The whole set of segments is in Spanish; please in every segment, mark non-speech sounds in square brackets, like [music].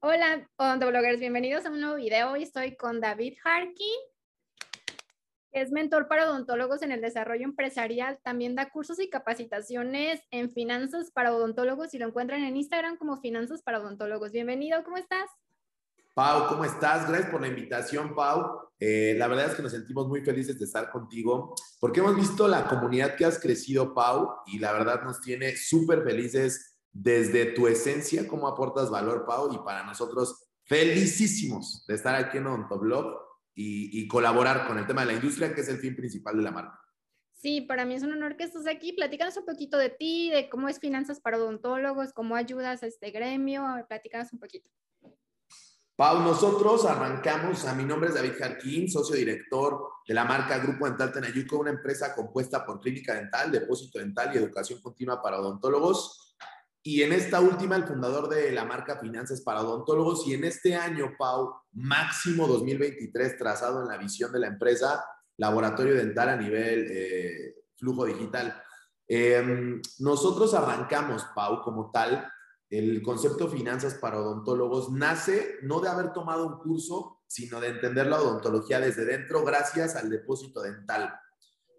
Hola, odontobloggers, bienvenidos a un nuevo video. Hoy estoy con David Harkin, que es mentor para odontólogos en el desarrollo empresarial. También da cursos y capacitaciones en finanzas para odontólogos y lo encuentran en Instagram como Finanzas para Odontólogos. Bienvenido, ¿cómo estás? Pau, ¿cómo estás? Gracias por la invitación, Pau. Eh, la verdad es que nos sentimos muy felices de estar contigo porque hemos visto la comunidad que has crecido, Pau, y la verdad nos tiene súper felices desde tu esencia, cómo aportas valor, Pau, y para nosotros felicísimos de estar aquí en Odontoblog y, y colaborar con el tema de la industria, que es el fin principal de la marca. Sí, para mí es un honor que estés aquí. Platícanos un poquito de ti, de cómo es finanzas para odontólogos, cómo ayudas a este gremio. Platícanos un poquito. Pau, nosotros arrancamos, a mi nombre es David Jarquín, socio director de la marca Grupo Dental Tenayuco, una empresa compuesta por clínica dental, depósito dental y educación continua para odontólogos. Y en esta última, el fundador de la marca Finanzas para Odontólogos. Y en este año, Pau, máximo 2023, trazado en la visión de la empresa, laboratorio dental a nivel eh, flujo digital. Em, nosotros arrancamos, Pau, como tal, el concepto finanzas para odontólogos nace no de haber tomado un curso, sino de entender la odontología desde dentro gracias al depósito dental.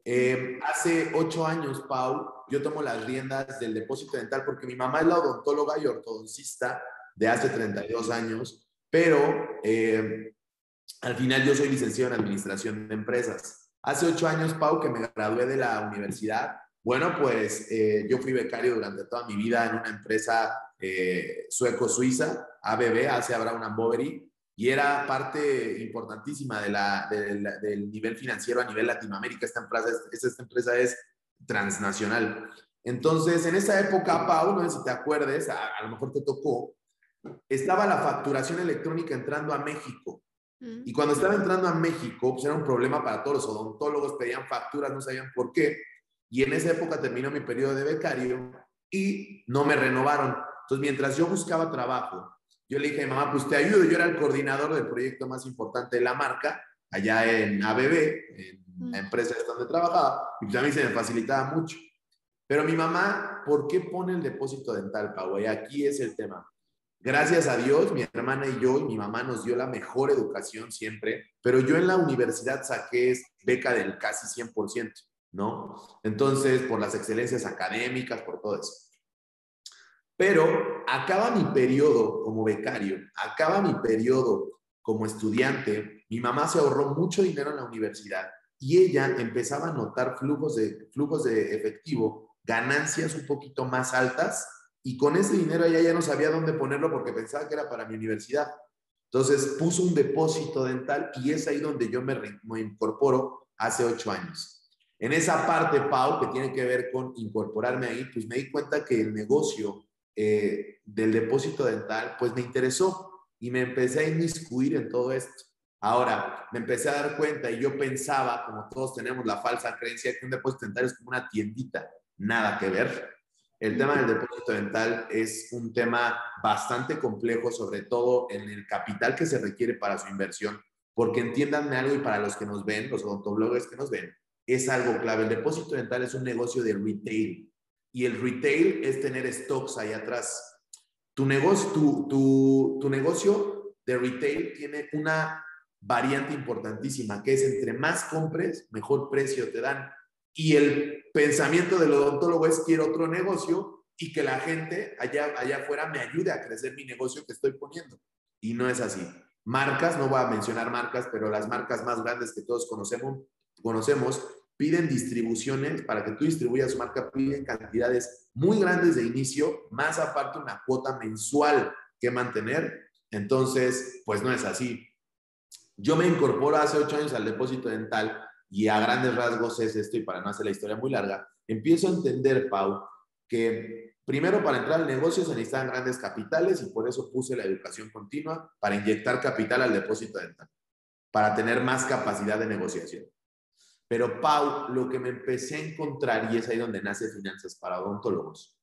Eh, hace ocho años, Pau, yo tomo las riendas del depósito dental porque mi mamá es la odontóloga y ortodoncista de hace 32 años, pero eh, al final yo soy licenciado en Administración de Empresas. Hace ocho años, Pau, que me gradué de la universidad, bueno, pues eh, yo fui becario durante toda mi vida en una empresa sueco-suiza, ABB, hace Abraham Boveri, y era parte importantísima de la, del nivel financiero a nivel Latinoamérica. Esta empresa, es, esta empresa es transnacional. Entonces, en esa época, Pau, no sé si te acuerdes, a, lo mejor te tocó, estaba la facturación electrónica entrando a México. Mm. Y cuando estaba entrando a México, pues era un problema para todos los odontólogos, pedían facturas, no sabían por qué. Y en esa época terminó mi periodo de becario y no me renovaron. Entonces, mientras yo buscaba trabajo, yo le dije a mi mamá, pues te ayudo. Yo era el coordinador del proyecto más importante de la marca, allá en ABB, en la empresa donde trabajaba, y pues a mí se me facilitaba mucho. Pero mi mamá, ¿por qué pone el depósito dental, Pau? Y aquí es el tema. Gracias a Dios, mi hermana y yo, y mi mamá nos dio la mejor educación siempre, pero yo en la universidad saqué beca del casi 100%, ¿no? Entonces, por las excelencias académicas, por todo eso. Pero acaba mi periodo como becario, acaba mi periodo como estudiante, mi mamá se ahorró mucho dinero en la universidad y ella empezaba a notar flujos de, flujos de efectivo, ganancias un poquito más altas y con ese dinero ella ya no sabía dónde ponerlo porque pensaba que era para mi universidad. Entonces puso un depósito dental y es ahí donde yo me, me incorporo hace ocho años. En esa parte, Pau, que tiene que ver con incorporarme ahí, pues me di cuenta que el negocio eh, del depósito dental, pues me interesó y me empecé a inmiscuir en todo esto. Ahora, me empecé a dar cuenta y yo pensaba, como todos tenemos la falsa creencia, que un depósito dental es como una tiendita. Nada que ver. El tema del depósito dental es un tema bastante complejo, sobre todo en el capital que se requiere para su inversión, porque entiéndanme algo y para los que nos ven, los odontobloggers que nos ven, es algo clave. El depósito dental es un negocio de retail y el retail es tener stocks ahí atrás. Tu negocio, tu, tu, negocio de retail tiene una variante importantísima, que es entre más compres, mejor precio te dan. Y el pensamiento del odontólogo es quiero otro negocio y que la gente allá, allá afuera me ayude a crecer mi negocio que estoy poniendo. Y no es así. Marcas, no voy a mencionar marcas, pero las marcas más grandes que todos conocemos, conocemos piden distribuciones para que tú distribuyas su marca, piden cantidades muy grandes de inicio, más aparte una cuota mensual que mantener. Entonces, pues no es así. Yo me incorporo hace ocho años al depósito dental y a grandes rasgos es esto, y para no hacer la historia muy larga, empiezo a entender, Pau, que primero para entrar al negocio se necesitan grandes capitales y por eso puse la educación continua para inyectar capital al depósito dental, para tener más capacidad de negociación. Pero Pau, lo que me empecé a encontrar, y es ahí donde nace Finanzas para Odontólogos,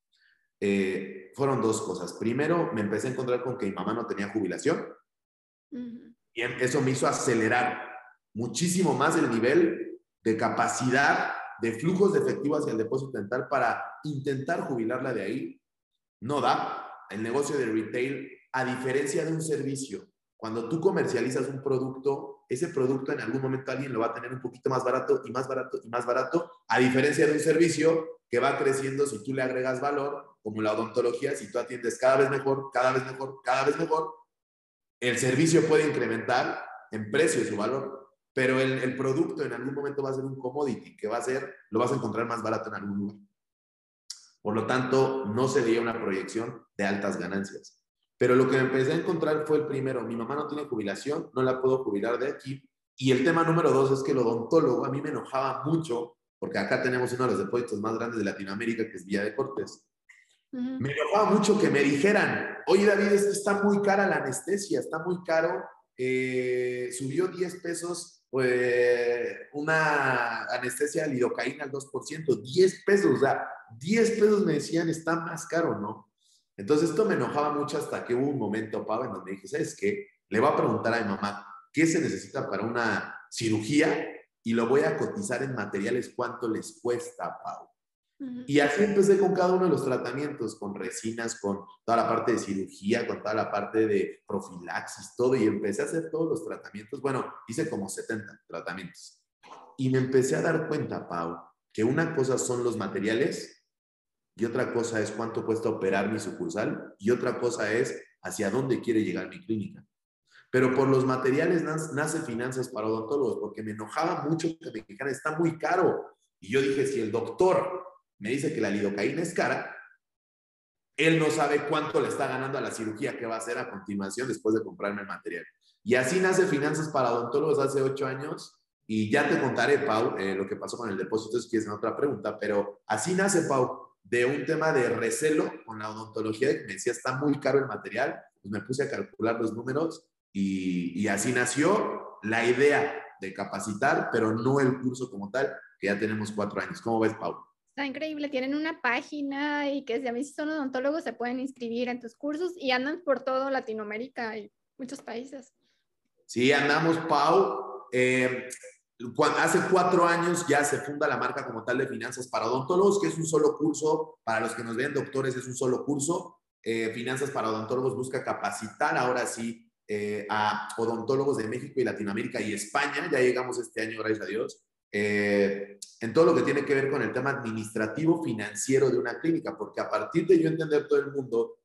eh, fueron dos cosas. Primero, me empecé a encontrar con que mi mamá no tenía jubilación. Y em, eso me hizo acelerar muchísimo más el nivel de capacidad de flujos de efectivo hacia el depósito dental para intentar jubilarla de ahí. No da. El negocio de retail a diferencia de un servicio, cuando tú comercializas un producto, ese producto en algún momento alguien lo va a tener un poquito más barato y más barato y más barato, a diferencia de un servicio que va creciendo si tú le agregas valor, como la odontología, si tú atiendes cada vez mejor, cada vez mejor, cada vez mejor, el servicio puede incrementar en precio su valor, pero el, producto en algún momento va a ser un commodity, que va a ser, lo vas a encontrar más barato en algún lugar. Por lo tanto, no se veía una proyección de altas ganancias. Pero lo que empecé a encontrar fue el primero, mi mamá no tiene jubilación, no la puedo jubilar de aquí. Y el tema número dos es que el odontólogo a mí me enojaba mucho, porque acá tenemos uno de los depósitos más grandes de Latinoamérica, que es Villa de Me enojaba mucho que me dijeran, oye David, está muy cara la anestesia, está muy caro, eh, subió 10 pesos pues, una anestesia lidocaína al 2%, 10 pesos, o sea, 10 pesos me decían, está más caro, ¿no? Entonces esto me enojaba mucho hasta que hubo un momento, Pau, en donde dije, ¿sabes qué? Le voy a preguntar a mi mamá, ¿qué se necesita para una cirugía? Y lo voy a cotizar en materiales, ¿cuánto les cuesta, Pau? Y así empecé con cada uno de los tratamientos, con resinas, con toda la parte de cirugía, con toda la parte de profilaxis, todo, y empecé a hacer todos los tratamientos. Bueno, hice como 70 tratamientos. Y me empecé a dar cuenta, Pau, que una cosa son los materiales y otra cosa es cuánto cuesta operar mi sucursal y otra cosa es hacia dónde quiere llegar mi clínica. Pero por los materiales nace finanzas para odontólogos, porque me enojaba mucho que me dijeran, está muy caro. Y yo dije, si el doctor me dice que la lidocaína es cara, él no sabe cuánto le está ganando a la cirugía que va a hacer a continuación después de comprarme el material. Y así nace Finanzas para Odontólogos hace ocho años. Y ya te contaré, Pau, eh, lo que pasó con el depósito, si quieres en otra pregunta, pero así nace, Pau de un tema de recelo con la odontología, que me decía, está muy caro el material, pues me puse a calcular los números y, y así nació la idea de capacitar, pero no el curso como tal, que ya tenemos cuatro años. ¿Cómo ves, Pau? Está increíble, tienen una página y que si a mí son odontólogos se pueden inscribir en tus cursos y andan por todo Latinoamérica y muchos países. Sí, andamos, Pau. Eh, hace cuatro años ya se funda la marca como tal de Finanzas para Odontólogos, que es un solo curso, para los que nos ven doctores es un solo curso. Eh, Finanzas para Odontólogos busca capacitar ahora sí eh, a odontólogos de México y Latinoamérica y España, ya llegamos este año, gracias a Dios, eh, en todo lo que tiene que ver con el tema administrativo financiero de una clínica, porque a partir de yo entender todo el mundo,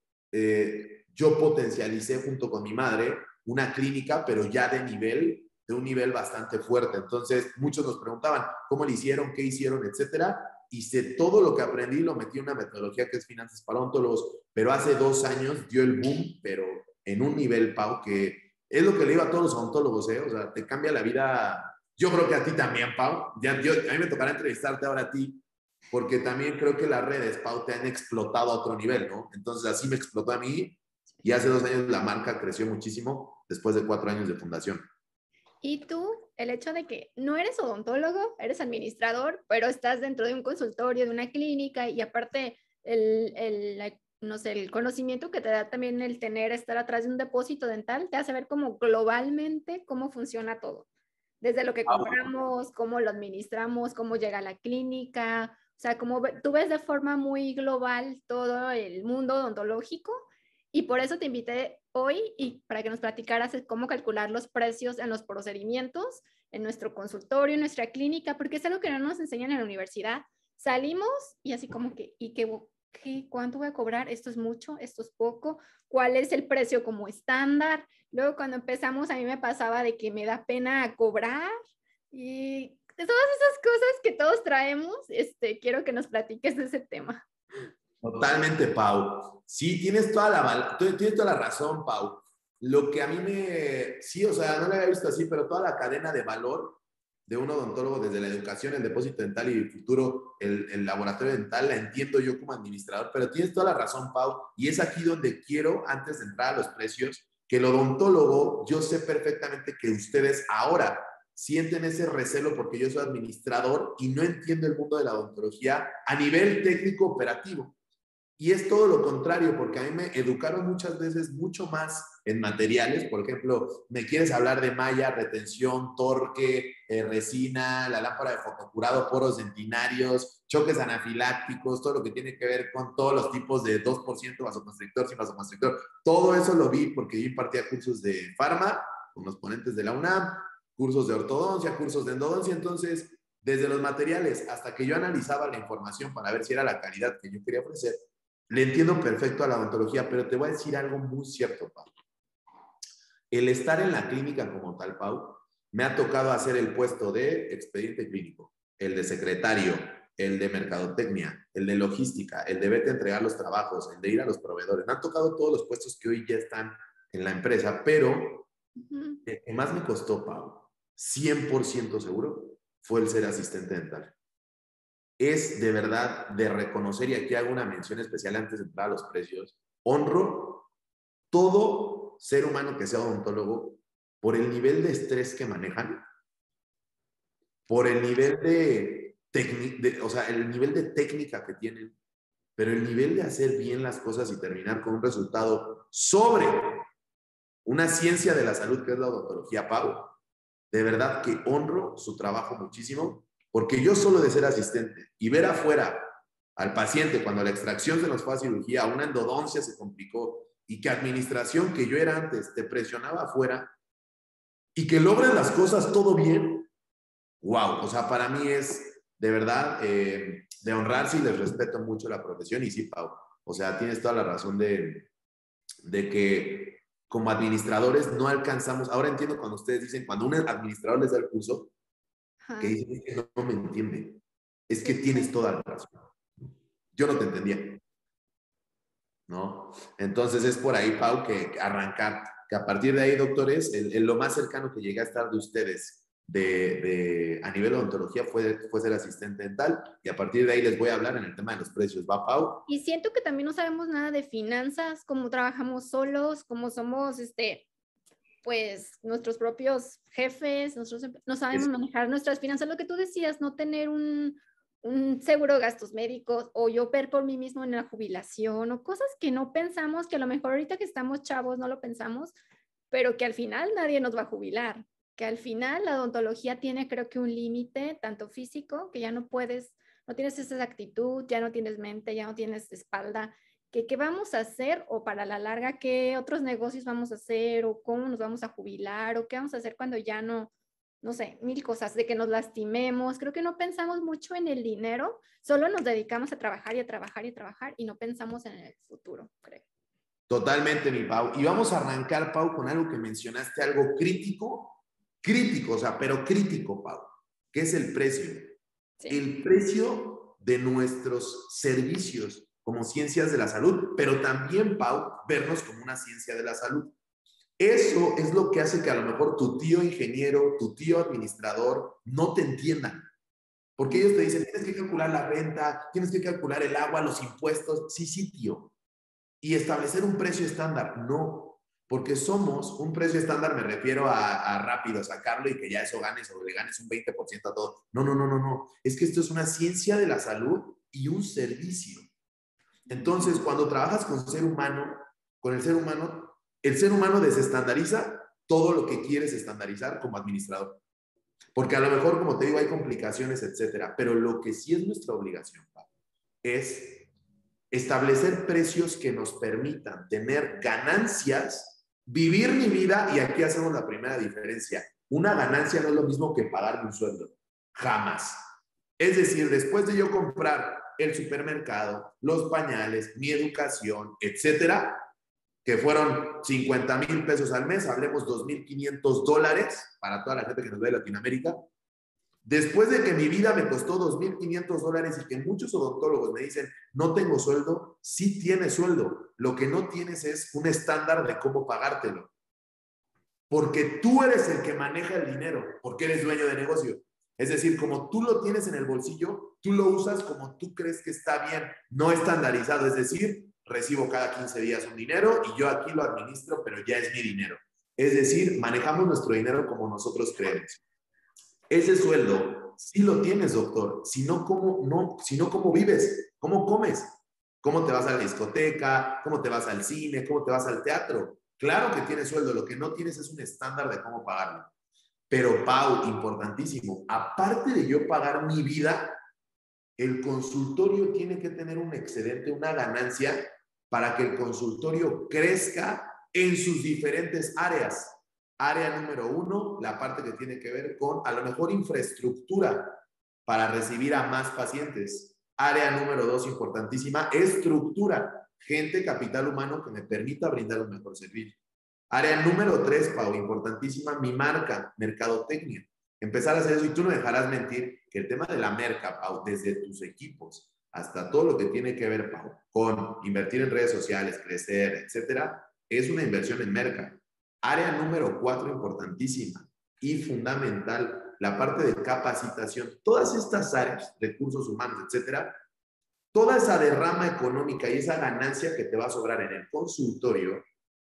yo potencialicé junto con mi madre una clínica, pero ya de nivel de un nivel bastante fuerte. Entonces, muchos nos preguntaban cómo le hicieron, qué hicieron, etcétera. Hice todo lo que aprendí, lo metí en una metodología que es finanzas para odontólogos, pero hace dos años dio el boom, pero en un nivel, Pau, que es lo que le digo a todos los odontólogos, ¿eh? O sea, te cambia la vida. Yo creo que a ti también, Pau. Ya, yo, a mí me tocará entrevistarte ahora a ti, porque también creo que las redes, Pau, te han explotado a otro nivel, ¿no? Entonces, así me explotó a mí y hace dos años la marca creció muchísimo después de cuatro años de fundación. Y tú, el hecho de que no eres odontólogo, eres administrador, pero estás dentro de un consultorio, de una clínica y aparte el, el, no sé, el conocimiento que te da también el tener, estar atrás de un depósito dental, te hace ver como globalmente cómo funciona todo. Desde lo que ah, compramos, cómo lo administramos, cómo llega a la clínica, o sea, como tú ves de forma muy global todo el mundo odontológico y por eso te invité hoy y para que nos platicaras cómo calcular los precios en los procedimientos, en nuestro consultorio, en nuestra clínica, porque es algo que no nos enseñan en la universidad. Salimos y así como que, ¿y qué, qué, cuánto voy a cobrar? ¿Esto es mucho? ¿Esto es poco? ¿Cuál es el precio como estándar? Luego cuando empezamos a mí me pasaba de que me da pena cobrar y todas esas cosas que todos traemos, este, quiero que nos platiques de ese tema. Totalmente, Pau. Sí, tienes toda la, tienes toda la razón, Pau. Lo que a mí me, sí, o sea, no lo había visto así, pero toda la cadena de valor de un odontólogo desde la educación, el depósito dental y el futuro, el, el, laboratorio dental, la entiendo yo como administrador, pero tienes toda la razón, Pau, y es aquí donde quiero, antes de entrar a los precios, que el odontólogo, yo sé perfectamente que ustedes ahora sienten ese recelo porque yo soy administrador y no entiendo el mundo de la odontología a nivel técnico operativo. Y es todo lo contrario, porque a mí me educaron muchas veces mucho más en materiales. Por ejemplo, me quieres hablar de malla, retención, torque, eh, resina, la lámpara de fotocurado, poros dentinarios, choques anafilácticos, todo lo que tiene que ver con todos los tipos de 2% vasoconstrictor, sin vasoconstrictor. Todo eso lo vi porque yo impartía cursos de farma con los ponentes de la UNAM, cursos de ortodoncia, cursos de endodoncia. Entonces, desde los materiales hasta que yo analizaba la información para ver si era la calidad que yo quería ofrecer, le entiendo perfecto a la odontología, pero te voy a decir algo muy cierto, Pau. El estar en la clínica como tal, Pau, me ha tocado hacer el puesto de expediente clínico, el de secretario, el de mercadotecnia, el de logística, el de vete a entregar los trabajos, el de ir a los proveedores. Me han tocado todos los puestos que hoy ya están en la empresa, pero el que más me costó, Pau, 100% seguro, fue el ser asistente dental es de verdad de reconocer, y aquí hago una mención especial antes de entrar a los precios, honro todo ser humano que sea odontólogo por el nivel de estrés que manejan, por el nivel de, de, o sea, el nivel de técnica que tienen, pero el nivel de hacer bien las cosas y terminar con un resultado sobre una ciencia de la salud que es la odontología, Pau. De verdad que honro su trabajo muchísimo porque yo solo de ser asistente y ver afuera al paciente cuando la extracción se nos fue a cirugía, una endodoncia se complicó y que administración que yo era antes te presionaba afuera y que logren las cosas todo bien, wow, o sea, para mí es de verdad eh, de honrarse y les respeto mucho la profesión y sí, Pau, o sea, tienes toda la razón de, de que como administradores no alcanzamos, ahora entiendo cuando ustedes dicen, cuando un administrador les da el curso, que dicen que no, me entiende. Es que tienes toda la razón. Yo no te entendía. ¿No? Entonces es por ahí, Pau, que arrancar, que a partir de ahí, doctores, el, lo más cercano que llegué a estar de ustedes de, de, a nivel de odontología fue, fue ser asistente dental y a partir de ahí les voy a hablar en el tema de los precios. ¿Va, Pau? Y siento que también no sabemos nada de finanzas, cómo trabajamos solos, cómo somos, este, pues nuestros propios jefes, nosotros no sabemos manejar nuestras finanzas, lo que tú decías, no tener un, un seguro de gastos médicos o yo ver por mí mismo en la jubilación o cosas que no pensamos, que a lo mejor ahorita que estamos chavos no lo pensamos, pero que al final nadie nos va a jubilar, que al final la odontología tiene creo que un límite, tanto físico, que ya no puedes, no tienes esa actitud, ya no tienes mente, ya no tienes espalda, que qué vamos a hacer o para la larga qué otros negocios vamos a hacer o cómo nos vamos a jubilar o qué vamos a hacer cuando ya no, no sé, mil cosas, de que nos lastimemos. Creo que no pensamos mucho en el dinero, solo nos dedicamos a trabajar y a trabajar y a trabajar y no pensamos en el futuro, creo. Totalmente, mi Pau. Y vamos a arrancar, Pau, con algo que mencionaste, algo crítico, crítico, o sea, pero crítico, Pau, que es el precio. El precio de nuestros servicios como ciencias de la salud, pero también, Pau, vernos como una ciencia de la salud. Eso es lo que hace que a lo mejor tu tío ingeniero, tu tío administrador no te entiendan. Porque ellos te dicen, tienes que calcular la renta, tienes que calcular el agua, los impuestos. Sí, sí, tío. Y establecer un precio estándar. No, porque somos un precio estándar, me refiero a, a, rápido sacarlo y que ya eso ganes o le ganes un 20% a todo. No, no, no, no, no. Es que esto es una ciencia de la salud y un servicio. Entonces, cuando trabajas con ser humano, con el ser humano, el ser humano desestandariza todo lo que quieres estandarizar como administrador. Porque a lo mejor, como te digo, hay complicaciones, etcétera. Pero lo que sí es nuestra obligación, es establecer precios que nos permitan tener ganancias, vivir mi vida, y aquí hacemos la primera diferencia. Una ganancia no es lo mismo que pagar un sueldo. Jamás. Es decir, después de yo comprar el supermercado, los pañales, mi educación, etcétera, que fueron 50 mil pesos al mes, hablemos 2.500 dólares para toda la gente que nos ve de Latinoamérica. Después de que mi vida me costó 2.500 dólares y que muchos odontólogos me dicen, no tengo sueldo, sí tienes sueldo. Lo que no tienes es un estándar de cómo pagártelo. Porque tú eres el que maneja el dinero, porque eres dueño de negocio. Es decir, como tú lo tienes en el bolsillo, tú lo usas como tú crees que está bien, no estandarizado. Es decir, recibo cada 15 días un dinero y yo aquí lo administro, pero ya es mi dinero. Es decir, manejamos nuestro dinero como nosotros creemos. Ese sueldo, si lo tienes, doctor, si no, ¿cómo, no, si no, ¿cómo vives? ¿Cómo comes? ¿Cómo te vas a la discoteca? ¿Cómo te vas al cine? ¿Cómo te vas al teatro? Claro que tienes sueldo, lo que no tienes es un estándar de cómo pagarlo. Pero, Pau, importantísimo, aparte de yo pagar mi vida, el consultorio tiene que tener un excedente, una ganancia para que el consultorio crezca en sus diferentes áreas. Área número uno, la parte que tiene que ver con a lo mejor infraestructura para recibir a más pacientes. Área número dos, importantísima, estructura, gente, capital humano que me permita brindar un mejor servicio. Área número tres, Pau, importantísima, mi marca, mercadotecnia. Empezar a hacer eso y tú no dejarás mentir que el tema de la merca, Pau, desde tus equipos hasta todo lo que tiene que ver, Pau, con invertir en redes sociales, crecer, etcétera, es una inversión en merca. Área número cuatro, importantísima y fundamental, la parte de capacitación. Todas estas áreas, recursos humanos, etcétera, toda esa derrama económica y esa ganancia que te va a sobrar en el consultorio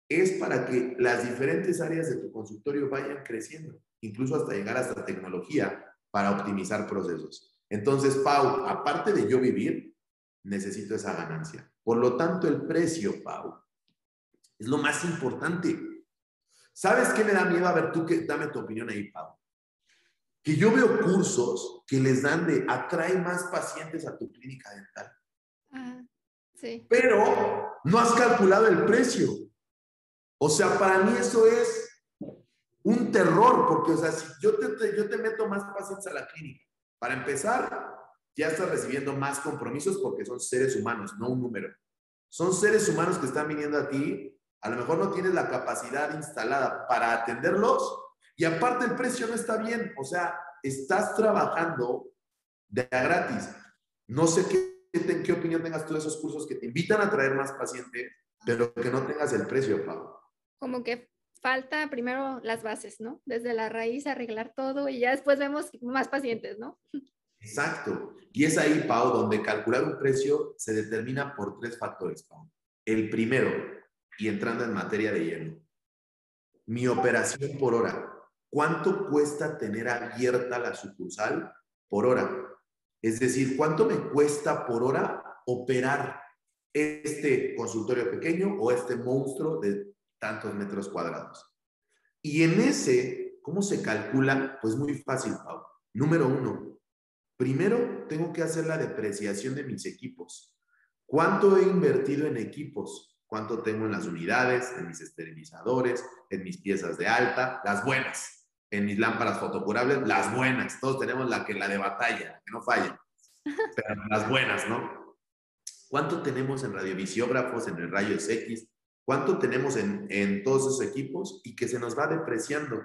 es para que las diferentes áreas de tu consultorio vayan creciendo, incluso hasta llegar hasta tecnología para optimizar procesos. Entonces, Pau, aparte de yo vivir, necesito esa ganancia. Por lo tanto, el precio, Pau, es lo más importante. ¿Sabes qué me da miedo? A ver, tú que dame tu opinión ahí, Pau. Que yo veo cursos que les dan de atrae más pacientes a tu clínica dental. Ah, sí. Pero no has calculado el precio. O sea, para mí eso es un terror, porque, o sea, si yo te, meto más pacientes a la clínica, para empezar, ya estás recibiendo más compromisos porque son seres humanos, no un número. Son seres humanos que están viniendo a ti, a lo mejor no tienes la capacidad instalada para atenderlos y aparte el precio no está bien, o sea, estás trabajando de a gratis. No sé qué, qué opinión tengas tú de esos cursos que te invitan a traer más pacientes, pero que no tengas el precio, Pablo como que falta primero las bases, ¿no? Desde la raíz arreglar todo y ya después vemos más pacientes, ¿no? Exacto. Y es ahí, Pau, donde calcular un precio se determina por tres factores, Pau. El primero, y entrando en materia de lleno, mi operación por hora. ¿Cuánto cuesta tener abierta la sucursal por hora? Es decir, ¿cuánto me cuesta por hora operar este consultorio pequeño o este monstruo de tantos metros cuadrados. Y en ese, ¿cómo se calcula? Pues muy fácil, Pau. Número uno, primero tengo que hacer la depreciación de mis equipos. ¿Cuánto he invertido en equipos? ¿Cuánto tengo en las unidades, en mis esterilizadores, en mis piezas de alta? Las buenas. En mis lámparas fotocurables, las buenas. Todos tenemos la que la de batalla, que no falla. Pero las buenas, ¿no? ¿Cuánto tenemos en radiovisiógrafos, en el rayos X, ¿Cuánto tenemos en, todos esos equipos y que se nos va depreciando?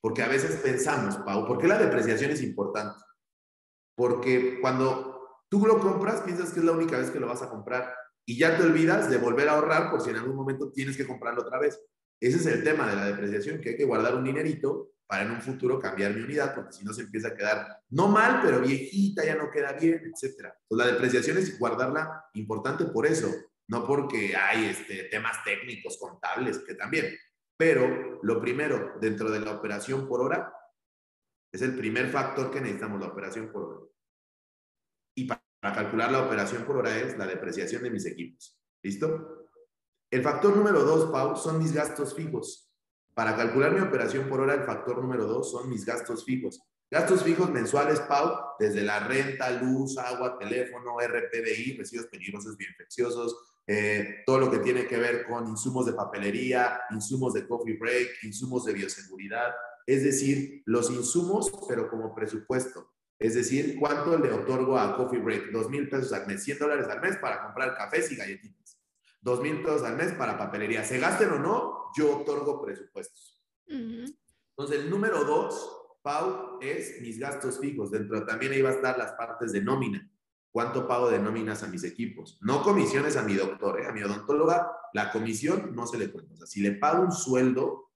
Porque a veces pensamos, Pau, ¿por qué la depreciación es importante? Porque cuando tú lo compras, piensas que es la única vez que lo vas a comprar y ya te olvidas de volver a ahorrar por si en algún momento tienes que comprarlo otra vez. Ese es el tema de la depreciación, que hay que guardar un dinerito para en un futuro cambiar mi unidad, porque si no se empieza a quedar no mal, pero viejita, ya no queda bien, etc. Pues la depreciación es guardarla importante por eso, no porque hay este, temas técnicos, contables, que también, pero lo primero, dentro de la operación por hora, es el primer factor que necesitamos, la operación por hora. Y para, calcular la operación por hora es la depreciación de mis equipos. ¿Listo? El factor número dos, Pau, son mis gastos fijos. Para calcular mi operación por hora, el factor número dos son mis gastos fijos. Gastos fijos mensuales, Pau, desde la renta, luz, agua, teléfono, RPDI, residuos peligrosos bioinfecciosos, eh, todo lo que tiene que ver con insumos de papelería, insumos de coffee break, insumos de bioseguridad, es decir, los insumos, pero como presupuesto. Es decir, ¿cuánto le otorgo a Coffee Break? Dos mil pesos al mes, 100 dólares al mes para comprar cafés y galletitas. Dos mil pesos al mes para papelería. Se gasten o no, yo otorgo presupuestos. Entonces, el número dos, Pau, es mis gastos fijos. Dentro también ahí va a estar las partes de nómina cuánto pago de nóminas a mis equipos. No comisiones a mi doctor, ¿eh? a mi odontóloga, la comisión no se le cuenta. O sea, si le pago un sueldo,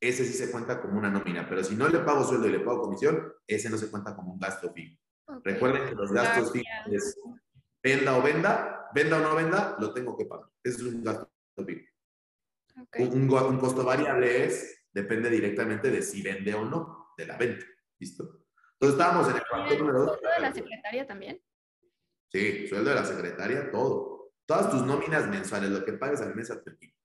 ese sí se cuenta como una nómina, pero si no le pago sueldo y le pago comisión, ese no se cuenta como un gasto fijo. Recuerden que los gastos fijos es venda o venda, venda o no venda, lo tengo que pagar. Ese es un gasto fijo. Un, un, costo variable es, depende directamente de si vende o no, de la venta. ¿Listo? Entonces estábamos en el factor número dos. de la secretaria también? Sí, sueldo de la secretaria, todo. todas tus nóminas mensuales, lo que pagues al mes a tu equipo.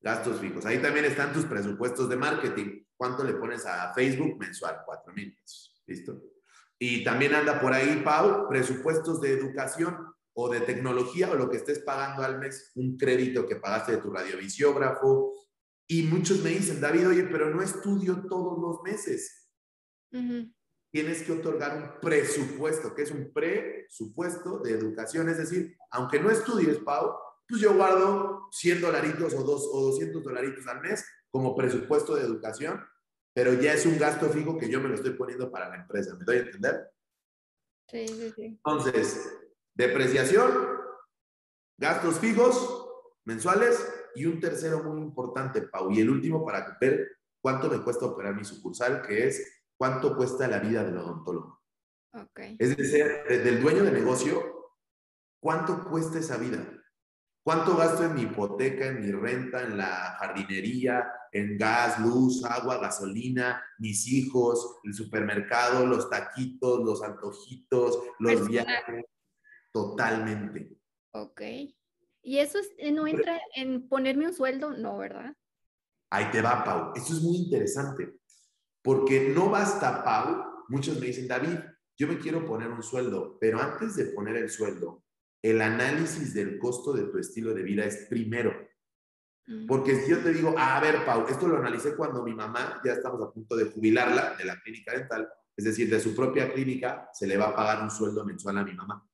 Gastos fijos. Ahí también están tus presupuestos de marketing. ¿Cuánto le pones a Facebook mensual? Cuatro mil pesos. ¿Listo? Y también anda por ahí, Pau, presupuestos de educación o de tecnología o lo que estés pagando al mes, un crédito que pagaste de tu radiovisiógrafo. Y muchos me dicen, David, oye, pero no estudio todos los meses. Tienes que otorgar un presupuesto, que es un presupuesto de educación. Es decir, aunque no estudies, Pau, pues yo guardo 100 dolaritos o, dos, o 200 dolaritos al mes como presupuesto de educación pero ya es un gasto fijo que yo me lo estoy poniendo para la empresa. ¿Me doy a entender? Sí, sí, sí. Entonces, depreciación, gastos fijos mensuales y un tercero muy importante, Pau, y el último para ver cuánto me cuesta operar mi sucursal, que es cuánto cuesta la vida del odontólogo. Okay. Es decir, del dueño de negocio, ¿cuánto cuesta esa vida? ¿Cuánto gasto en mi hipoteca, en mi renta, en la jardinería, en gas, luz, agua, gasolina, mis hijos, el supermercado, los taquitos, los antojitos, los viajes? Totalmente. Ok. ¿Y eso no entra en ponerme un sueldo? No, ¿verdad? Ahí te va, Pau. Esto es muy interesante. Porque no basta, Pau. Muchos me dicen, David, yo me quiero poner un sueldo, pero antes de poner el sueldo, el análisis del costo de tu estilo de vida es primero. Mm. Porque si yo te digo, ah, a ver, Pau, esto lo analicé cuando mi mamá, ya estamos a punto de jubilarla de la clínica dental, es decir, de su propia clínica, se le va a pagar un sueldo mensual a mi mamá.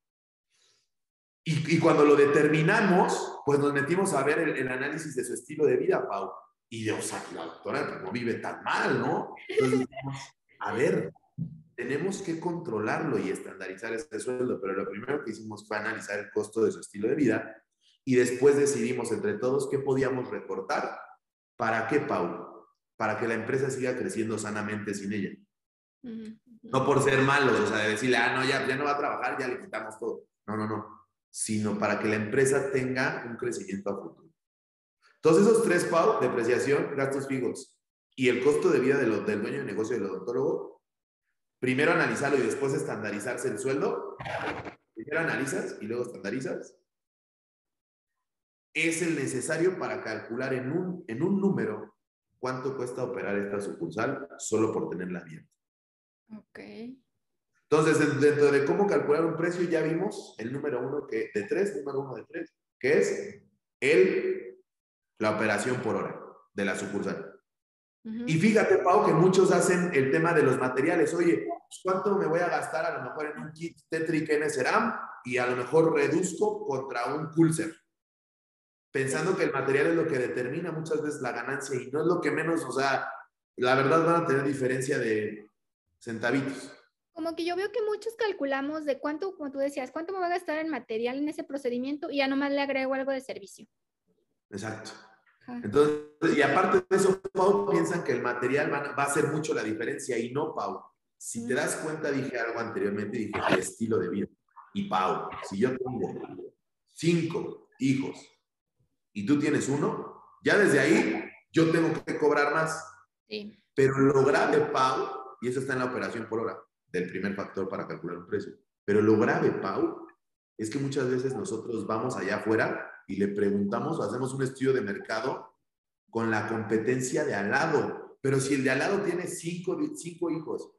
Y, cuando lo determinamos, pues nos metimos a ver el, análisis de su estilo de vida, Pau. Y o sea, la doctora no vive tan mal, ¿no? Entonces, a ver, tenemos que controlarlo y estandarizar ese sueldo, pero lo primero que hicimos fue analizar el costo de su estilo de vida y después decidimos entre todos qué podíamos recortar. ¿Para qué, Pau? Para que la empresa siga creciendo sanamente sin ella. No por ser malos, o sea, de decirle, ah, no, ya, ya no va a trabajar, ya le quitamos todo. No, no, no. Sino para que la empresa tenga un crecimiento a futuro. Entonces, esos tres, Pau, depreciación, gastos fijos y el costo de vida del dueño de negocio del odontólogo, primero analizarlo y después estandarizarse el sueldo. Primero analizas y luego estandarizas. Es el necesario para calcular en un, en un número cuánto cuesta operar esta sucursal solo por tenerla abierta. Ok. Entonces, dentro de cómo calcular un precio, ya vimos el número uno que, de tres, número uno de tres, que es el, la operación por hora de la sucursal. Y fíjate, Pau, que muchos hacen el tema de los materiales. Oye, pues, ¿cuánto me voy a gastar a lo mejor en un kit Tetric N-Ceram? Y a lo mejor reduzco contra un Pulser. Pensando que el material es lo que determina muchas veces la ganancia y no es lo que menos, o sea, la verdad van a tener diferencia de centavitos. Como que yo veo que muchos calculamos de cuánto, como tú decías, cuánto me va a gastar en material en ese procedimiento y ya nomás le agrego algo de servicio. Exacto. Entonces, y aparte de eso, Pau, piensan que el material va, a hacer mucho la diferencia y no, Pau. Si te das cuenta, dije algo anteriormente, dije el estilo de vida. Y Pau, si yo tengo cinco hijos y tú tienes uno, ya desde ahí yo tengo que cobrar más. Sí. Pero lo grave, Pau, y eso está en la operación por hora, del primer factor para calcular un precio. Pero lo grave, Pau, es que muchas veces nosotros vamos allá afuera y le preguntamos o hacemos un estudio de mercado con la competencia de al lado. Pero si el de al lado tiene cinco, cinco hijos,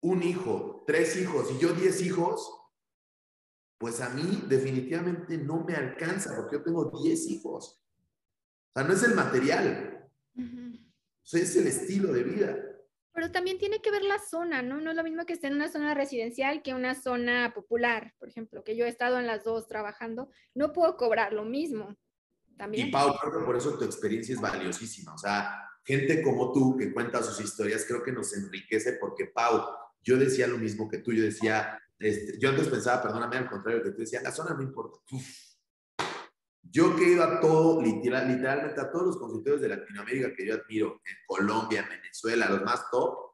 un hijo, tres hijos y yo diez hijos, pues a mí definitivamente no me alcanza porque yo tengo diez hijos. O sea, no es el material, es el estilo de vida. Pero también tiene que ver la zona, ¿no? No es lo mismo que esté en una zona residencial que una zona popular, por ejemplo, que yo he estado en las dos trabajando, no puedo cobrar lo mismo. También. Y Pau, por eso tu experiencia es valiosísima. O sea, gente como tú que cuenta sus historias, creo que nos enriquece porque, Pau, yo decía lo mismo que tú, yo decía, este, yo antes pensaba, perdóname, al contrario, que tú decías, la zona no importa. Yo que he ido a todo, literal, literalmente a todos los consultorios de Latinoamérica que yo admiro, en Colombia, en Venezuela, los más top,